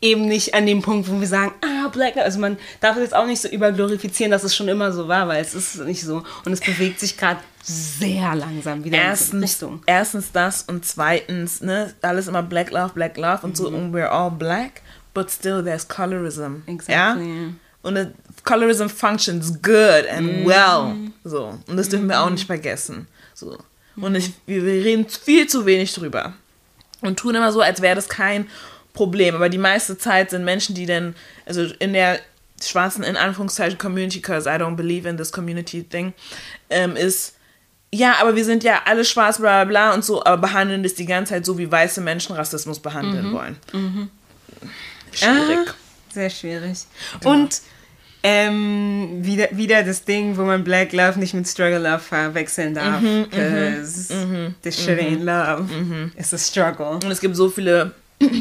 eben nicht an dem Punkt, wo wir sagen, ah, Black also man darf es jetzt auch nicht so überglorifizieren, dass es schon immer so war, weil es ist nicht so. Und es bewegt sich gerade sehr langsam wieder in Erstens, Richtung. erstens das und zweitens, ne, alles immer Black Love, Black Love und so, und we're all black, but still there's colorism. Exactly. Ja? Und colorism functions good and well. So. Und das dürfen wir auch nicht vergessen. So. Und ich, wir, reden viel zu wenig drüber. Und tun immer so, als wäre das kein Problem. Aber die meiste Zeit sind Menschen, die dann, also in der schwarzen, in Anführungszeichen, Community, because I don't believe in this community thing, ähm, ist, ja, aber wir sind ja alle schwarz, bla bla bla und so, aber behandeln das die ganze Zeit so, wie weiße Menschen Rassismus behandeln wollen. Schwierig. Ah, sehr schwierig. Und ähm, wieder, wieder das Ding, wo man Black Love nicht mit Struggle Love verwechseln darf. Because this shit ain't love. It's a struggle. Und es gibt so viele [clears throat]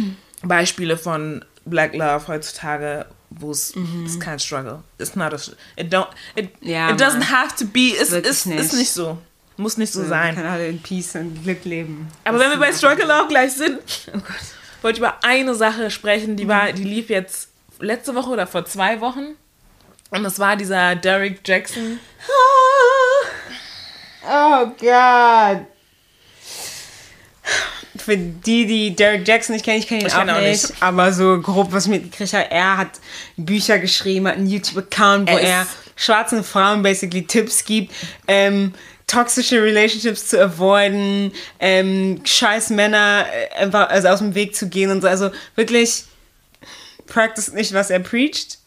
Beispiele von Black Love heutzutage, wo es ist kein Struggle. It's not a it don't it, Ja, it doesn't have to be. Es ist, nicht. ist nicht so. Muss nicht so Wir sein. können alle in Peace und Glück leben. Aber wenn wir bei Struggle Love gleich sind, wollte ich über eine Sache sprechen, die war, die lief jetzt letzte Woche oder vor zwei Wochen. Und das war dieser Derek Jackson. Oh Gott. Für die, die Derek Jackson nicht kennen, ich kenne ihn Ich auch, kenn auch nicht, nicht. aber so grob was ich mitgekriegt habe, er hat Bücher geschrieben, hat einen YouTube-Account, wo Er schwarzen Frauen basically Tipps gibt, ähm, toxische Relationships zu avoiden, ähm, scheiß Männer äh, einfach also aus dem Weg zu gehen und so. Also wirklich practice nicht, was er preacht.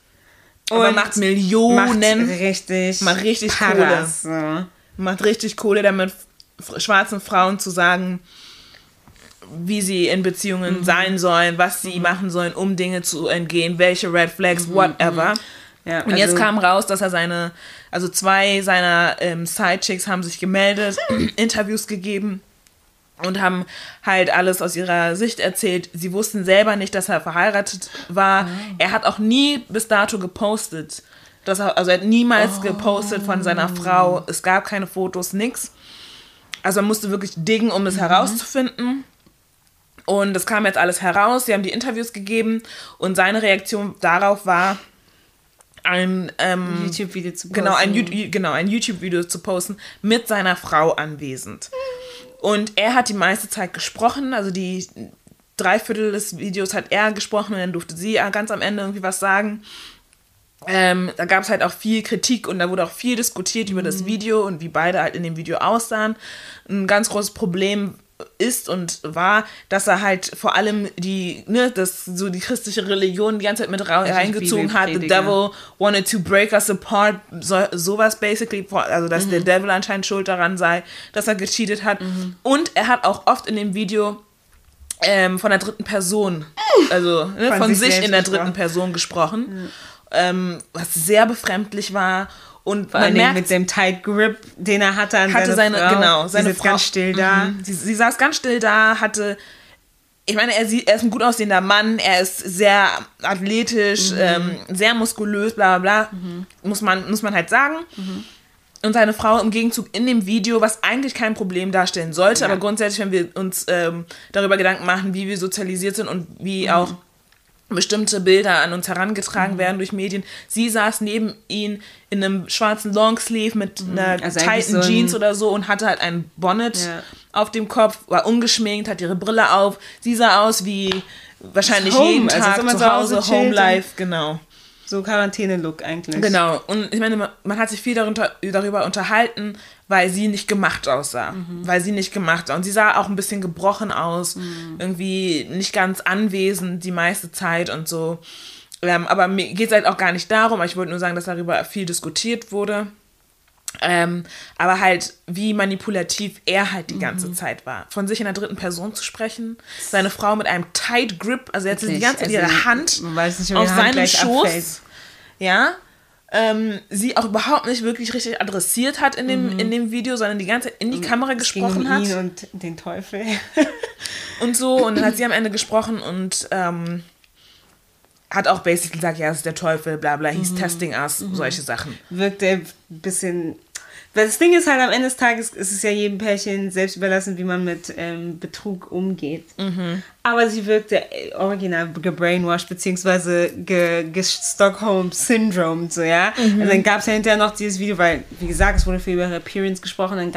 Aber Und macht Millionen. macht richtig, macht richtig Paras, so. macht richtig Kohle damit, schwarzen Frauen zu sagen, wie sie in Beziehungen sein sollen, was sie machen sollen, um Dinge zu entgehen, welche Red Flags, whatever. Ja, Und jetzt also- kam raus, dass er seine, also zwei seiner ähm, Sidechicks haben sich gemeldet, [clears throat] Interviews gegeben und haben halt alles aus ihrer Sicht erzählt. Sie wussten selber nicht, dass er verheiratet war. Er hat auch nie bis dato gepostet. Dass er, also er hat niemals gepostet von seiner Frau. Es gab keine Fotos, nix. Also man musste wirklich diggen, um es herauszufinden. Und das kam jetzt alles heraus. Sie haben die Interviews gegeben und seine Reaktion darauf war, ein ähm, YouTube-Video zu genau ein, posten. Genau, ein YouTube-Video zu posten mit seiner Frau anwesend. Und er hat die meiste Zeit gesprochen, also die drei Viertel des Videos hat er gesprochen und dann durfte sie ganz am Ende irgendwie was sagen. Ähm, da gab es halt auch viel Kritik und da wurde auch viel diskutiert über das Video und wie beide halt in dem Video aussahen. Ein ganz großes Problem ist und war, dass er halt vor allem die, ne, das, so die christliche Religion die ganze Zeit mit reingezogen hat. The devil wanted to break us apart. So, sowas basically, also dass der Devil anscheinend schuld daran sei, dass er gecheatet hat. Und er hat auch oft in dem Video ähm, von der dritten Person, also ne, von, Von sich, sich in der gesprochen. dritten Person gesprochen, ähm, was sehr befremdlich war. Und Vor merkt, mit dem Tight Grip, den er hatte an hatte seine, seine, Frau. genau, seine Sie sitzt Frau ganz still da. Mhm. Sie, sie saß ganz still da, hatte, ich meine, er, sieht, er ist ein gut aussehender Mann, er ist sehr athletisch, Mhm. ähm, sehr muskulös, bla bla bla, muss, man, muss man halt sagen. Und seine Frau im Gegenzug in dem Video, was eigentlich kein Problem darstellen sollte, Ja. aber grundsätzlich, wenn wir uns ähm, darüber Gedanken machen, wie wir sozialisiert sind und wie auch bestimmte Bilder an uns herangetragen Mhm. werden durch Medien. Sie saß neben ihm in einem schwarzen Longsleeve mit einer Also tighten so Jeans oder so und hatte halt ein Bonnet Ja. auf dem Kopf, war ungeschminkt, hat ihre Brille auf. Sie sah aus wie wahrscheinlich jeden also Tag als ob man zu Hause Hause, Home Life, genau. So Quarantäne-Look eigentlich. Genau. Und ich meine, man- hat sich viel darunter, darüber unterhalten, weil sie nicht gemacht aussah. Mhm. Weil sie nicht gemacht war. Und sie sah auch ein bisschen gebrochen aus. Mhm. Irgendwie nicht ganz anwesend die meiste Zeit und so. Ähm, aber mir geht es halt auch gar nicht darum. Ich wollte nur sagen, dass darüber viel diskutiert wurde. Ähm, aber halt, wie manipulativ er halt die Mhm. ganze Zeit war. Von sich in der dritten Person zu sprechen, seine Frau mit einem Tight Grip, also er hat die ganze Zeit also, ihre Hand nicht, auf seinem Schoß, abfällt. ja, ähm, sie auch überhaupt nicht wirklich richtig adressiert hat in dem, in dem Video, sondern die ganze Zeit in die Kamera Mhm. Es ging gesprochen um hat ihn und den Teufel. [laughs] und so. Und dann hat sie am Ende gesprochen und ähm, hat auch basically gesagt, ja, es ist der Teufel, bla bla, Mhm. he's testing us, solche Sachen. Wirkt er ein bisschen. Das Ding ist halt, am Ende des Tages ist es ja jedem Pärchen selbst überlassen, wie man mit ähm, Betrug umgeht. Mhm. Aber sie wirkte äh, original gebrainwashed, beziehungsweise ge, ge Stockholm-Syndrome, so, ja. Mhm. Und dann gab es ja hinterher noch dieses Video, weil, wie gesagt, es wurde viel über ihre Appearance gesprochen, dann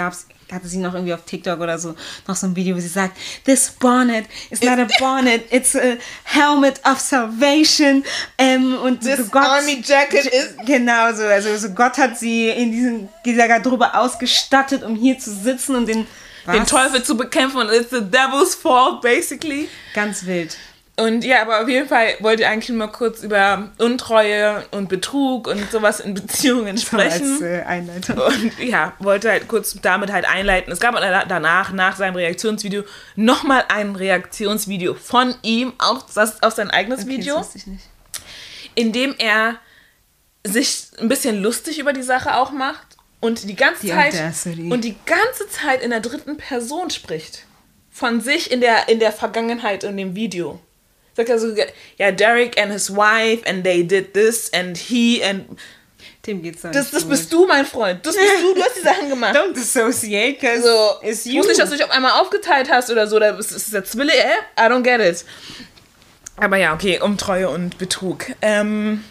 hatte sie noch irgendwie auf TikTok oder so noch so ein Video, wo sie sagt, this bonnet is not a [laughs] bonnet, it's a helmet of salvation. Ähm, und This so Gott, army jacket is- Genau so, also so Gott hat sie in diesen, dieser Garderobe ausgestattet, um hier zu sitzen und den, Den Was? Teufel zu bekämpfen und it's the devil's fault, basically. Ganz wild. Und ja, aber auf jeden Fall wollte ich eigentlich nur mal kurz über Untreue und Betrug und sowas in Beziehungen sprechen. Als äh, Einleitung. Und ja, wollte halt kurz damit halt einleiten. Es gab danach, nach seinem Reaktionsvideo, nochmal ein Reaktionsvideo von ihm, auch das, auf sein eigenes Okay, Video, Das wusste ich nicht. in dem er sich ein bisschen lustig über die Sache auch macht und die ganze Die Zeit Audacity. und die ganze Zeit in der dritten Person spricht. Von sich in der, in der Vergangenheit in dem Video. Sagt er so, ja, Derek and his wife and they did this and he and Dem geht's dann das, nicht das gut. bist du, mein Freund. Das bist du, du hast die Sachen gemacht. Don't dissociate, cause So, it's ich you. muss nicht, dass du dich auf einmal aufgeteilt hast oder so. Da ist, ist der Zwille, äh? I don't get it. Aber ja, okay, Untreue und Betrug. Ähm,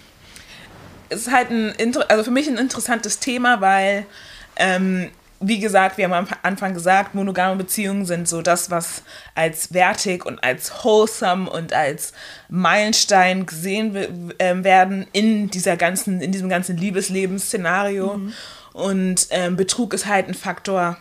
es ist halt ein, also für mich ein interessantes Thema, weil, ähm, wie gesagt, wir haben am Anfang gesagt, monogame Beziehungen sind so das, was als wertig und als wholesome und als Meilenstein gesehen ähm, werden in dieser ganzen, in diesem ganzen Liebeslebensszenario. Und ähm, Betrug ist halt ein Faktor,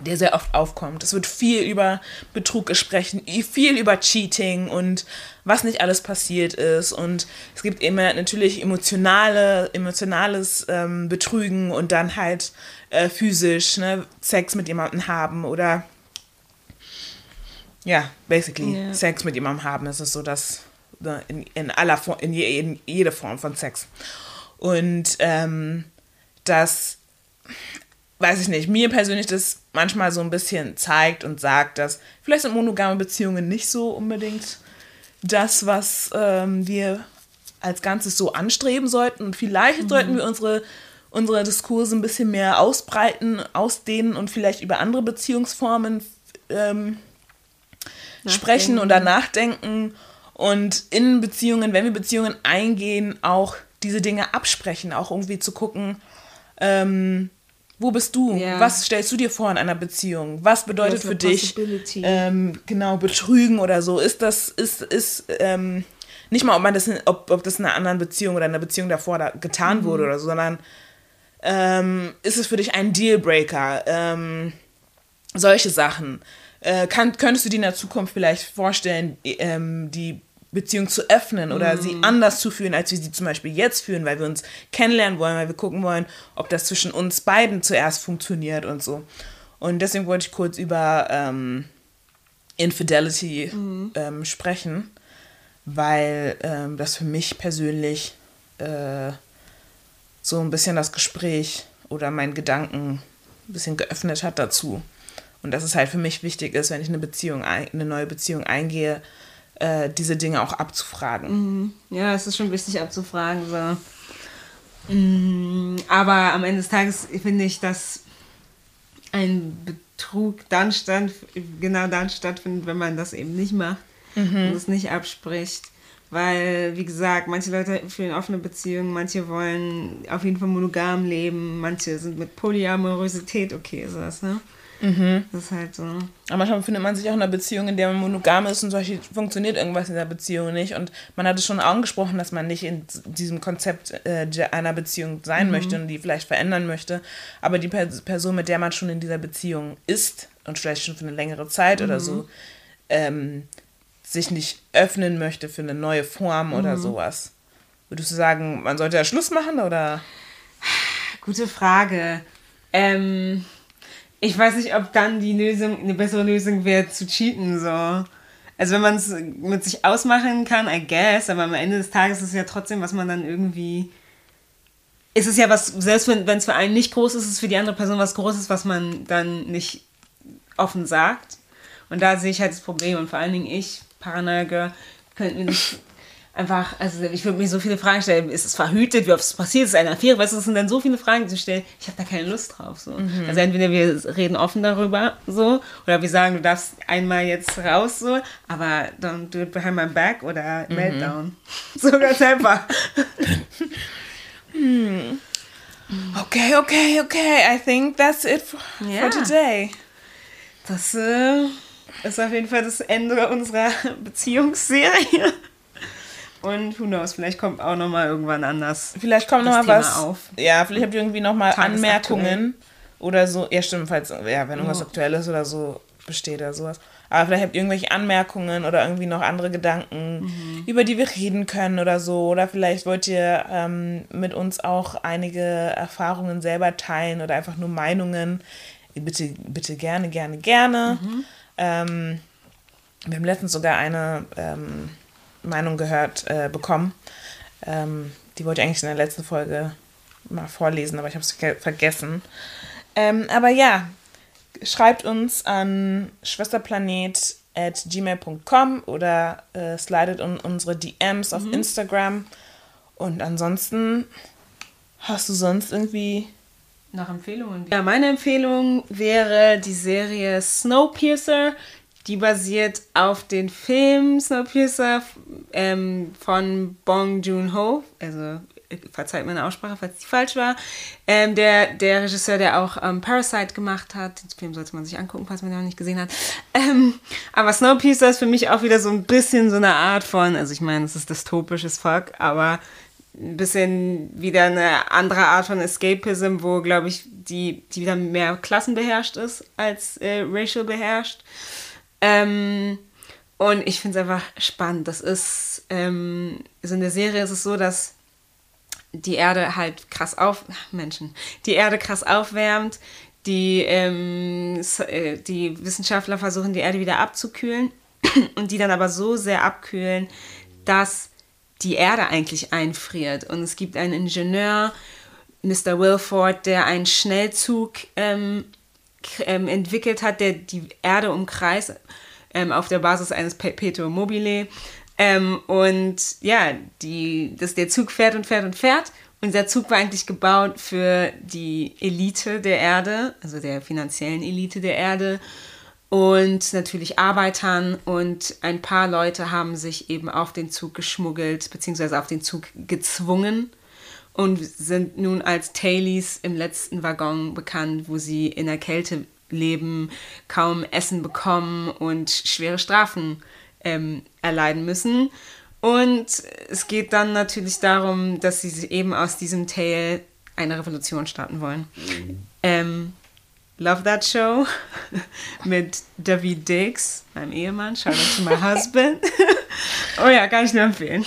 der sehr oft aufkommt. Es wird viel über Betrug gesprochen, viel über Cheating und was nicht alles passiert ist. Und es gibt immer natürlich emotionale, emotionales ähm, Betrügen und dann halt äh, physisch ne, Sex mit jemandem haben oder ja, basically Ja. Sex mit jemandem haben. Das ist so das ne, in, in aller Form, in, je, in jede Form von Sex. Und ähm, das weiß ich nicht, mir persönlich das manchmal so ein bisschen zeigt und sagt, dass vielleicht sind monogame Beziehungen nicht so unbedingt das, was ähm, wir als Ganzes so anstreben sollten. Und vielleicht sollten wir unsere, unsere Diskurse ein bisschen mehr ausbreiten, ausdehnen und vielleicht über andere Beziehungsformen ähm, sprechen oder nachdenken und in Beziehungen, wenn wir Beziehungen eingehen, auch diese Dinge absprechen, auch irgendwie zu gucken, ähm, wo bist du? Ja. Was stellst du dir vor in einer Beziehung? Was bedeutet für dich ähm, genau Betrügen oder so? Ist das ist ist ähm, nicht mal, ob man das in, ob, ob das in einer anderen Beziehung oder in einer Beziehung davor da getan wurde oder so, sondern ähm, ist es für dich ein Dealbreaker? Ähm, solche Sachen. Äh, kann, könntest du dir in der Zukunft vielleicht vorstellen, ähm, die Beziehung zu öffnen oder sie anders zu führen, als wir sie zum Beispiel jetzt führen, weil wir uns kennenlernen wollen, weil wir gucken wollen, ob das zwischen uns beiden zuerst funktioniert und so. Und deswegen wollte ich kurz über ähm, Infidelity ähm, sprechen, weil ähm, das für mich persönlich äh, so ein bisschen das Gespräch oder meinen Gedanken ein bisschen geöffnet hat dazu. Und dass es halt für mich wichtig ist, wenn ich eine Beziehung, ein, eine neue Beziehung eingehe, äh, diese Dinge auch abzufragen. Ja, es ist schon wichtig abzufragen. So. Mm, Aber am Ende des Tages finde ich, dass ein Betrug dann stand, genau dann stattfindet, wenn man das eben nicht macht und es nicht abspricht. Weil, wie gesagt, manche Leute führen offene Beziehungen, manche wollen auf jeden Fall monogam leben, manche sind mit Polyamorosität okay, sowas, ne? Das ist halt so. Aber manchmal findet man sich auch in einer Beziehung, in der man monogam ist und solche funktioniert irgendwas in der Beziehung nicht. Und man hat es schon angesprochen, dass man nicht in diesem Konzept äh, einer Beziehung sein möchte und die vielleicht verändern möchte. Aber die Per- Person, mit der man schon in dieser Beziehung ist und vielleicht schon für eine längere Zeit oder so, ähm, sich nicht öffnen möchte für eine neue Form oder sowas. Würdest du sagen, man sollte ja Schluss machen oder? Gute Frage. Ähm, ich weiß nicht, ob dann die Lösung, eine bessere Lösung wäre, zu cheaten, so. Also wenn man es mit sich ausmachen kann, I guess, aber am Ende des Tages ist es ja trotzdem, was man dann irgendwie. Ist es ja was, selbst wenn es für einen nicht groß ist, ist es für die andere Person was Großes, was man dann nicht offen sagt. Und da sehe ich halt das Problem. Und vor allen Dingen ich, Paranoia Girl, könnte mir nicht einfach, also ich würde mir so viele Fragen stellen. Ist es verhütet? Wie oft es passiert? Ist es eine Affäre? Weißt du, es sind dann so viele Fragen zu stellen. Ich habe da keine Lust drauf. So. Also entweder wir reden offen darüber, so, oder wir sagen, du darfst einmal jetzt raus, so, aber don't do it behind my back oder Meltdown. [laughs] So ganz einfach. [laughs] Okay, okay, okay. I think that's it for, Ja. for today. Das äh, ist auf jeden Fall das Ende unserer [laughs] Beziehungsserie. Und who knows, vielleicht kommt auch noch mal irgendwann anders. Vielleicht kommt noch das mal Thema was. auf. Ja, vielleicht habt ihr irgendwie noch mal Tagesaktuell. Anmerkungen oder so. Ja, stimmt, falls, ja, wenn irgendwas Ja. aktuell ist oder so, besteht oder sowas. Aber vielleicht habt ihr irgendwelche Anmerkungen oder irgendwie noch andere Gedanken, Mhm. über die wir reden können oder so. Oder vielleicht wollt ihr ähm, mit uns auch einige Erfahrungen selber teilen oder einfach nur Meinungen. Bitte, bitte gerne, gerne, gerne. Mhm. Ähm, wir haben letztens sogar eine ähm, Meinung gehört, äh, bekommen. Ähm, die wollte ich eigentlich in der letzten Folge mal vorlesen, aber ich habe es vergessen. Ähm, aber ja, schreibt uns an schwesterplanet.gmail.com oder äh, slidet in unsere DMs auf Instagram. Und ansonsten hast du sonst irgendwie. Nach Empfehlungen. Ja, meine Empfehlung wäre die Serie Snowpiercer. Die basiert auf den Film Snowpiercer ähm, von Bong Joon-ho. Also, verzeiht meine Aussprache, falls die falsch war. Ähm, der, der Regisseur, der auch ähm, Parasite gemacht hat. Den Film sollte man sich angucken, falls man den noch nicht gesehen hat. Ähm, aber Snowpiercer ist für mich auch wieder so ein bisschen so eine Art von, also ich meine, es ist dystopisches Fuck, aber ein bisschen wieder eine andere Art von Escapism, wo, glaube ich, die, die wieder mehr klassenbeherrscht ist als äh, racial beherrscht. Ähm, und ich finde es einfach spannend. Das ist, ähm, also in der Serie ist es so, dass die Erde halt krass auf, Menschen, die Erde krass aufwärmt. Die, ähm, äh, die Wissenschaftler versuchen, die Erde wieder abzukühlen [clears throat] und die dann aber so sehr abkühlen, dass die Erde eigentlich einfriert. Und es gibt einen Ingenieur, Mr. Wilford, der einen Schnellzug ähm, ähm, entwickelt hat, der die Erde umkreist ähm, auf der Basis eines Perpetuum mobile. Ähm, und ja, die, dass der Zug fährt und fährt und fährt. Und der Zug war eigentlich gebaut für die Elite der Erde, also der finanziellen Elite der Erde und natürlich Arbeitern und ein paar Leute haben sich eben auf den Zug geschmuggelt, beziehungsweise auf den Zug gezwungen und sind nun als Tailies im letzten Waggon bekannt, wo sie in der Kälte leben, kaum Essen bekommen und schwere Strafen ähm, erleiden müssen. Und es geht dann natürlich darum, dass sie eben aus diesem Tail eine Revolution starten wollen. Ähm, Love That Show [laughs] mit David Dix, meinem Ehemann. Shout out to my husband. [laughs] oh ja, kann ich nur empfehlen.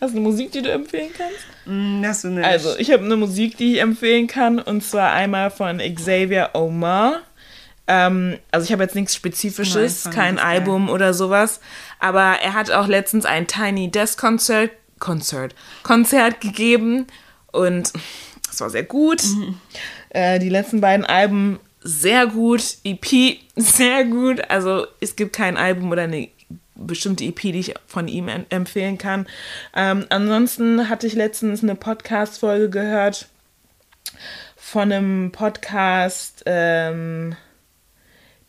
Hast du eine Musik, die du empfehlen kannst? Mm, ist so eine Also, ich habe eine Musik, die ich empfehlen kann, und zwar einmal von Xavier Omar. Ähm, also, ich habe jetzt nichts Spezifisches, Nein, kein ist geil. Album oder sowas, aber er hat auch letztens ein Tiny Desk Concert, Concert, Konzert gegeben und es war sehr gut. Äh, die letzten beiden Alben sehr gut, EP sehr gut. Also, es gibt kein Album oder eine bestimmte EP, die ich von ihm em- empfehlen kann. Ähm, ansonsten hatte ich letztens eine Podcast-Folge gehört von einem Podcast, ähm,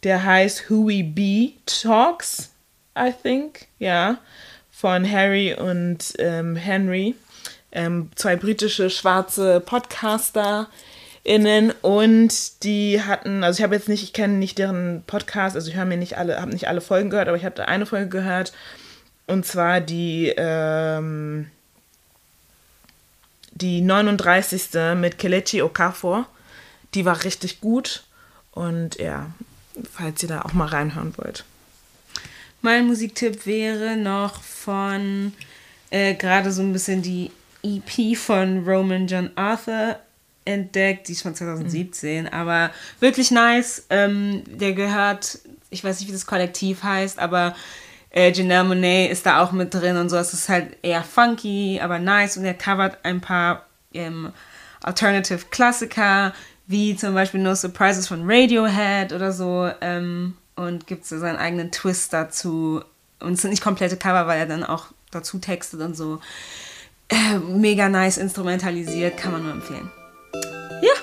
der heißt Who We Be Talks, I think, ja, von Harry und ähm, Henry, ähm, zwei britische schwarze Podcaster innen und die hatten, also ich habe jetzt nicht, ich kenne nicht deren Podcast, also ich höre mir nicht alle, habe nicht alle Folgen gehört, aber ich hatte eine Folge gehört und zwar die ähm, die 39. mit Kelechi Okafor. Die war richtig gut und ja, falls ihr da auch mal reinhören wollt. Mein Musiktipp wäre noch von äh, gerade so ein bisschen die EP von Roman John Arthur entdeckt, die ist von 2017, aber wirklich nice. Ähm, der gehört, ich weiß nicht, wie das Kollektiv heißt, aber äh, Janelle Monet ist da auch mit drin und so. Es ist halt eher funky, aber nice und er covert ein paar ähm, Alternative Klassiker, wie zum Beispiel No Surprises von Radiohead oder so. Ähm, und gibt so seinen eigenen Twist dazu. Und es sind nicht komplette Cover, weil er dann auch dazu textet und so. Äh, mega nice instrumentalisiert, kann man nur empfehlen. Ja,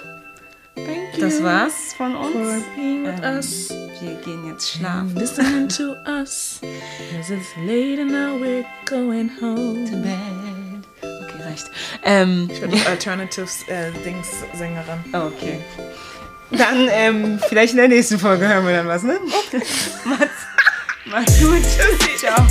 Thank das war's von for uns. being with Ähm, us. wir gehen jetzt schlafen. Listen to us. Cause it's late and now we're going home. Bed. Okay, reicht. Ähm, Ich bin die Alternatives äh, Dings Sängerin. okay. Dann, ähm, vielleicht in der nächsten Folge hören wir dann was, ne? [laughs] Macht's, macht's gut. Tschüssi. Ciao.